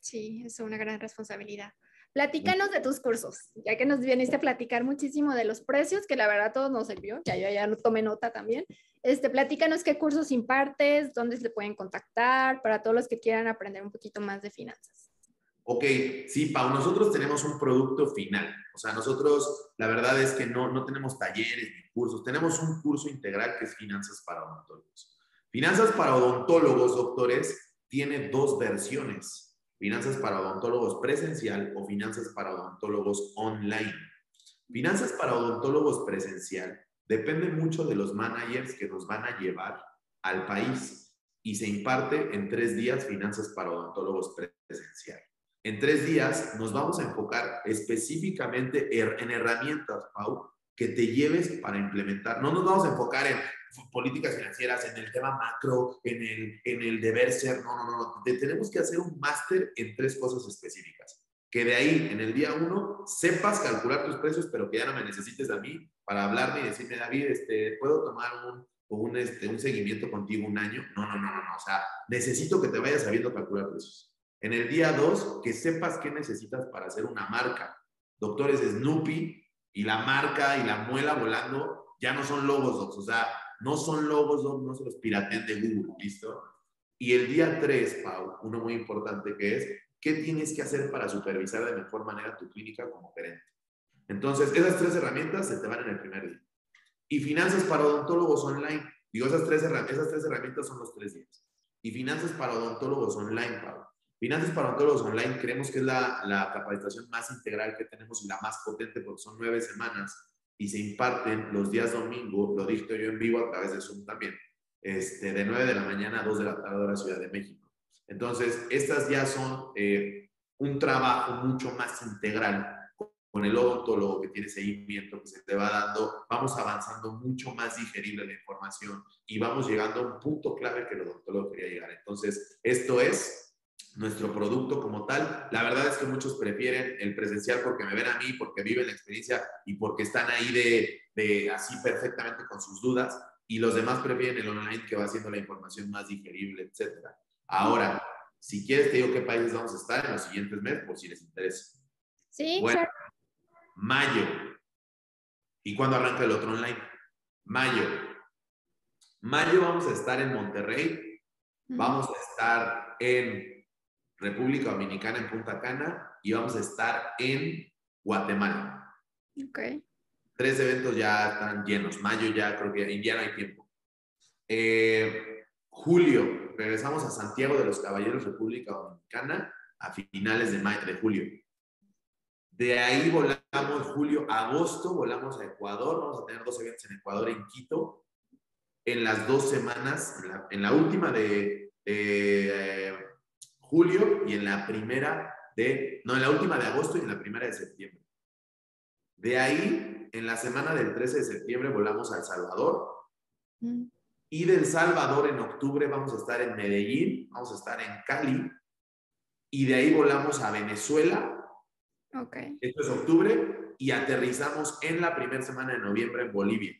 Sí, es una gran responsabilidad. Platícanos de tus cursos, ya que nos viniste a platicar muchísimo de los precios, que la verdad todos nos sirvió, ya yo ya tomé nota también. Este, platícanos qué cursos impartes, dónde se pueden contactar para todos los que quieran aprender un poquito más de finanzas. Ok, sí, Pau, nosotros tenemos un producto final. O sea, nosotros la verdad es que no, no tenemos talleres ni cursos, tenemos un curso integral que es Finanzas para Odontólogos. Finanzas para Odontólogos, doctores, tiene dos versiones. Finanzas para Odontólogos presencial o Finanzas para Odontólogos online. Finanzas para Odontólogos presencial depende mucho de los managers que nos van a llevar al país y se imparte en tres días Finanzas para Odontólogos presencial. En tres días nos vamos a enfocar específicamente en herramientas, Pau, que te lleves para implementar. No nos vamos a enfocar en políticas financieras, en el tema macro, en el, en el deber ser. No, no, no. tenemos que hacer un máster en tres cosas específicas. Que de ahí, en el día uno, sepas calcular tus precios, pero que ya no me necesites a mí para hablarme y decirme, David, este, ¿puedo tomar un, un, este, un seguimiento contigo un año? No, no, no, no, no. O sea, necesito que te vayas sabiendo calcular precios. En el día 2, que sepas qué necesitas para hacer una marca. Doctores Snoopy y la marca y la muela volando ya no son logos, O sea, no son logos, no se los pirateen de Google, ¿listo? Y el día 3, Pau, uno muy importante que es, ¿qué tienes que hacer para supervisar de mejor manera tu clínica como gerente? Entonces, esas tres herramientas se te van en el primer día. Y finanzas para odontólogos online. Digo, esas tres, esas tres herramientas son los tres días. Y finanzas para odontólogos online, Pau. Finanzas para Odontólogos Online creemos que es la, la, capacitación más integral que tenemos y la más potente porque son nueve semanas y se imparten los días domingo, lo dicto yo en vivo a través de Zoom también, este, de 9 de la mañana a 2 de la tarde de la Ciudad de México. Entonces, estas ya son eh, un trabajo mucho más integral con el odontólogo que tiene seguimiento, que se te va dando, vamos avanzando mucho más digerible la información y vamos llegando a un punto clave que el odontólogo quería llegar. Entonces, esto es nuestro producto como tal. La verdad es que muchos prefieren el presencial porque me ven a mí, porque viven la experiencia y porque están ahí de, de así perfectamente con sus dudas. Y los demás prefieren el online que va haciendo la información más digerible, etc. Ahora, si quieres, te digo qué países vamos a estar en los siguientes meses, por si les interesa. Sí, bueno, Mayo. ¿Y cuándo arranca el otro online? Mayo. Mayo vamos a estar en Monterrey. Vamos a estar en República Dominicana en Punta Cana y vamos a estar en Guatemala. Ok. Tres eventos ya están llenos. Mayo ya creo que ya no hay tiempo. Eh, Julio, regresamos a Santiago de los Caballeros, República Dominicana, a finales de, mayo, de julio. De ahí volamos julio, agosto, volamos a Ecuador, vamos a tener dos eventos en Ecuador, en Quito, en las dos semanas, en la, última de, eh, julio y en la primera de, no, en la última de agosto y en la primera de septiembre. De ahí, en la semana del 13 de septiembre, volamos a El Salvador. Mm. Y del Salvador en octubre vamos a estar en Medellín, vamos a estar en Cali. Y de ahí volamos a Venezuela. Okay. Esto es octubre. Y aterrizamos en la primera semana de noviembre en Bolivia.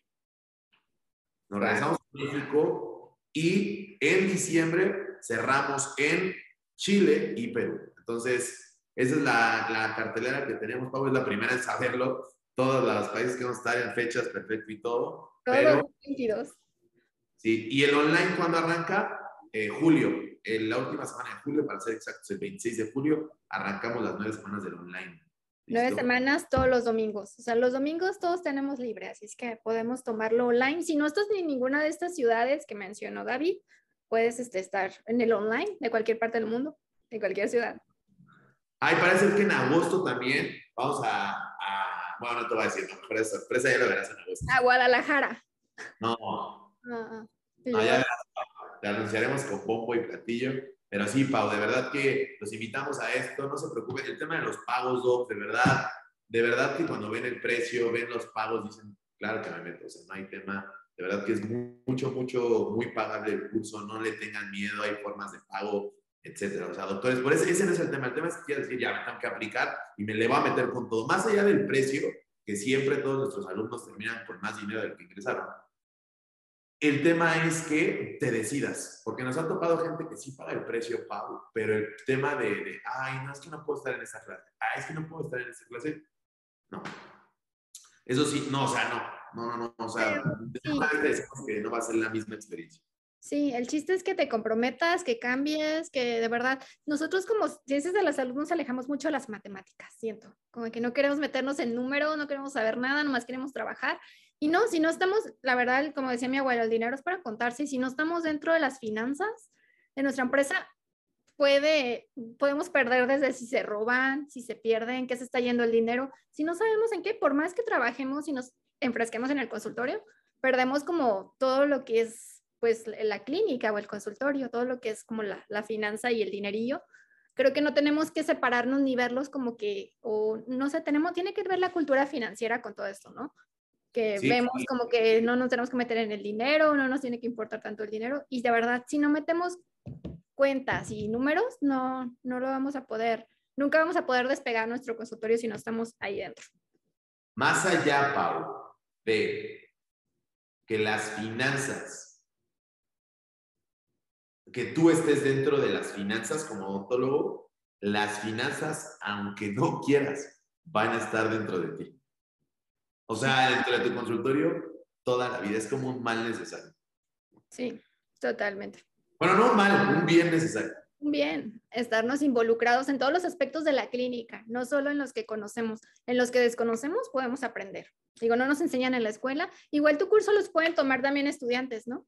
Nos regresamos a México y en diciembre cerramos en Chile y Perú. Entonces, esa es la, la cartelera que tenemos, Pablo, es la primera en saberlo. Todos los países que vamos a estar en fechas, perfecto y todo. Todos los 22. Sí, y el online cuando arranca, eh, julio, en la última semana de julio, para ser exactos, el 26 de julio, arrancamos las nueve semanas del online. Nueve semanas todos los domingos. O sea, los domingos todos tenemos libre, así es que podemos tomarlo online. Si no estás en ninguna de estas ciudades que mencionó David, puedes este, estar en el online de cualquier parte del mundo, de cualquier ciudad. Ay, parece que en agosto también vamos a, a bueno, no te voy a decir, no, pero es sorpresa, ya lo verás en agosto. A Guadalajara. No. Ah, no ya te anunciaremos con pompo y platillo. Pero sí, Pau, de verdad que los invitamos a esto, no se preocupen, el tema de los pagos, Doc, de verdad, de verdad que cuando ven el precio, ven los pagos, dicen, claro que me meto, o sea, no hay tema, de verdad que es mucho, mucho, muy pagable el curso, no le tengan miedo, hay formas de pago, etcétera. O sea, doctores, por eso ese no es el tema, el tema es que quiero decir, ya me tengo que aplicar y me le voy a meter con todo, más allá del precio, que siempre todos nuestros alumnos terminan con más dinero del que ingresaron el tema es que te decidas, porque nos ha tocado gente que sí paga el precio, Pau, pero el tema de, ay, no, es que no puedo estar en esa clase, ay, es que no puedo estar en esa clase, no. Eso sí, no, o sea, no, no, no, no, o sea, decimos que no va a ser la misma experiencia. Sí, el chiste es que te comprometas, que cambies, que de verdad, nosotros como ciencias de la salud nos alejamos mucho de las matemáticas, siento, como que no queremos meternos en números, no queremos saber nada, nomás queremos trabajar y no, si no estamos, la verdad, como decía mi abuelo, el dinero es para contarse. Si no estamos dentro de las finanzas de nuestra empresa, puede, podemos perder desde si se roban, si se pierden, qué se está yendo el dinero. Si no sabemos en qué, por más que trabajemos y nos enfresquemos en el consultorio, perdemos como todo lo que es pues la clínica o el consultorio, todo lo que es como la, la finanza y el dinerillo. Creo que no tenemos que separarnos ni verlos como que, o no sé, tenemos, tiene que ver la cultura financiera con todo esto, ¿no? que vemos como que no nos tenemos que meter en el dinero, no nos tiene que importar tanto el dinero y de verdad si no metemos cuentas y números no no lo vamos a poder, nunca vamos a poder despegar nuestro consultorio si no estamos ahí dentro. Más allá, Pau, de que las finanzas, que tú estés dentro de las finanzas como odontólogo, las finanzas, aunque no quieras, van a estar dentro de ti. O sea, dentro de tu consultorio, toda la vida es como un mal necesario. Sí, totalmente. Bueno, no un mal, un bien necesario. Bien, estarnos involucrados en todos los aspectos de la clínica, no solo en los que conocemos, en los que desconocemos podemos aprender. Digo, no nos enseñan en la escuela, igual tu curso los pueden tomar también estudiantes, ¿no?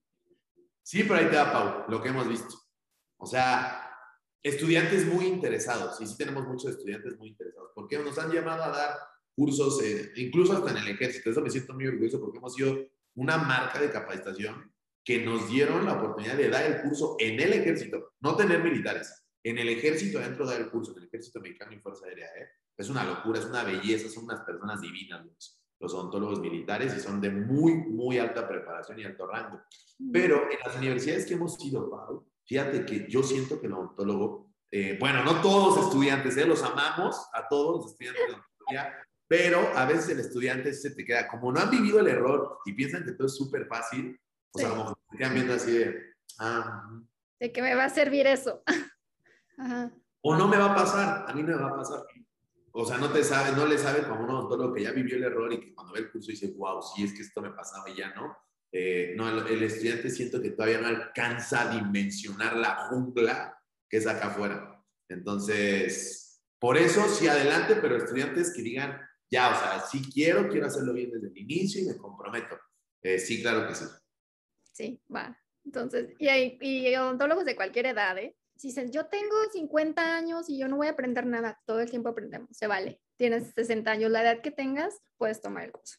Sí, pero ahí te da, Pau, lo que hemos visto. O sea, estudiantes muy interesados, y sí tenemos muchos estudiantes muy interesados, porque nos han llamado a dar cursos, eh, incluso hasta en el ejército. Eso me siento muy orgulloso porque hemos sido una marca de capacitación que nos dieron la oportunidad de dar el curso en el ejército, no tener militares, en el ejército dentro de dar el curso, en el ejército mexicano y Fuerza Aérea. ¿eh? Es una locura, es una belleza, son unas personas divinas los, los odontólogos militares y son de muy, muy alta preparación y alto rango. Pero en las universidades que hemos ido, fíjate que yo siento que el odontólogo, eh, bueno, no todos los estudiantes, ¿eh? los amamos a todos los estudiantes de odontología, pero a veces el estudiante se te queda, como no han vivido el error y piensan que todo es súper fácil, o sea, a lo mejor te quedan viendo así de, ah, de que me va a servir eso. [laughs] O no me va a pasar, a mí no me va a pasar. O sea, no te sabe, no le sabe como uno todo lo que ya vivió el error y que cuando ve el curso dice, wow, sí es que esto me pasaba y ya no. Eh, no, el, el, estudiante siento que todavía no alcanza a dimensionar la jungla que es acá afuera. Entonces, por eso sí adelante, pero estudiantes que digan, ya, o sea, sí quiero, quiero hacerlo bien desde el inicio y me comprometo. Eh, sí, claro que sí. Sí, va. Entonces, y, hay, odontólogos de cualquier edad, ¿eh? Si dicen, yo tengo 50 años y yo no voy a aprender nada, todo el tiempo aprendemos, se vale. Tienes 60 años, la edad que tengas, puedes tomar el curso.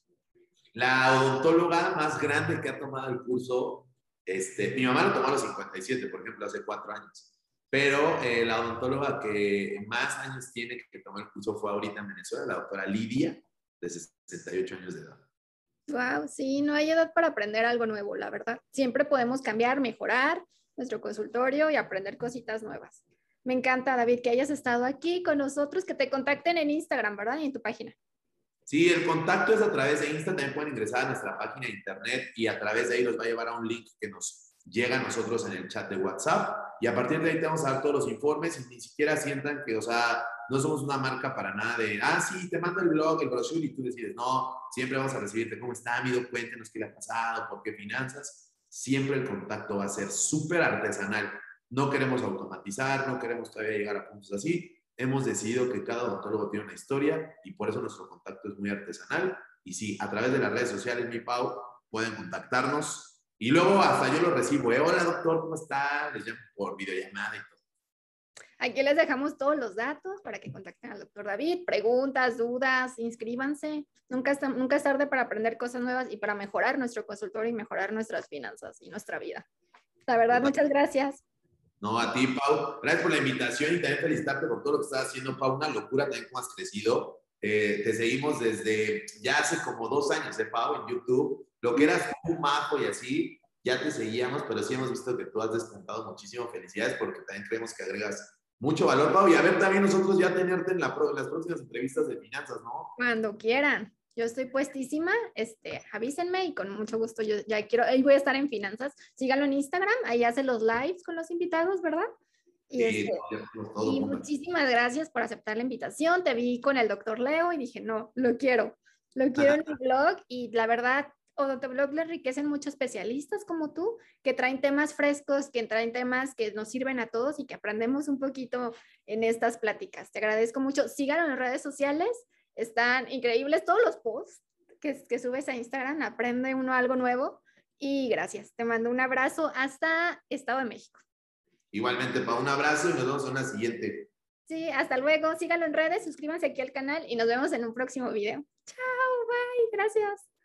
La odontóloga más grande que ha tomado el curso, este, mi mamá lo tomó a los 57, por ejemplo, hace cuatro años. Pero eh, la odontóloga que más años tiene que tomar el curso fue ahorita en Venezuela, la doctora Lidia, de 68 años de edad. Wow, sí, no hay edad para aprender algo nuevo, la verdad. Siempre podemos cambiar, mejorar nuestro consultorio y aprender cositas nuevas. Me encanta, David, que hayas estado aquí con nosotros, que te contacten en Instagram, ¿verdad? Y en tu página. Sí, el contacto es a través de Insta, también pueden ingresar a nuestra página de internet y a través de ahí los va a llevar a un link que nos llega a nosotros en el chat de WhatsApp y a partir de ahí te vamos a dar todos los informes y ni siquiera sientan que, o sea, no somos una marca para nada de, ah, sí, te mando el blog, el brochure y tú decides, no, siempre vamos a recibirte cómo está, amigo, cuéntenos qué le ha pasado, por qué finanzas. Siempre el contacto va a ser súper artesanal. No queremos automatizar, no queremos todavía llegar a puntos así hemos decidido que cada odontólogo tiene una historia y por eso nuestro contacto es muy artesanal. Y sí, a través de las redes sociales, mi Pau, pueden contactarnos. Y luego hasta yo lo recibo. ¿eh? Hola, doctor, ¿cómo está? Les llamo por videollamada y todo. Aquí les dejamos todos los datos para que contacten al doctor David. Preguntas, dudas, inscríbanse. Nunca, está, nunca es tarde para aprender cosas nuevas y para mejorar nuestro consultorio y mejorar nuestras finanzas y nuestra vida. La verdad, muchas gracias. No, a ti, Pau. Gracias por la invitación y también felicitarte por todo lo que estás haciendo, Pau. Una locura también cómo has crecido. Eh, te seguimos desde ya hace como dos años, ¿eh, Pau? En YouTube. Lo que eras un majo y así, ya te seguíamos, pero sí hemos visto que tú has descontado muchísimo. Felicidades porque también creemos que agregas mucho valor, Pau. Y a ver también nosotros ya tenerte en, la, las próximas entrevistas de finanzas, ¿no? Cuando quieran yo estoy puestísima, este, avísenme y con mucho gusto yo ya quiero, ahí voy a estar en finanzas, síganlo en Instagram, ahí hace los lives con los invitados, ¿verdad? Y, sí, este, y muchísimas gracias por aceptar la invitación, te vi con el doctor Leo y dije, no, lo quiero, lo quiero [laughs] en mi blog y la verdad, blog le enriquecen muchos especialistas como tú, que traen temas frescos, que traen temas que nos sirven a todos y que aprendemos un poquito en estas pláticas. Te agradezco mucho. Síganlo en redes sociales. Están increíbles todos los posts que, que subes a Instagram, aprende uno algo nuevo y gracias. Te mando un abrazo hasta Estado de México. Igualmente, para un abrazo y nos vemos en la siguiente. Sí, hasta luego. Síganlo en redes, suscríbanse aquí al canal y nos vemos en un próximo video. Chao, bye, gracias.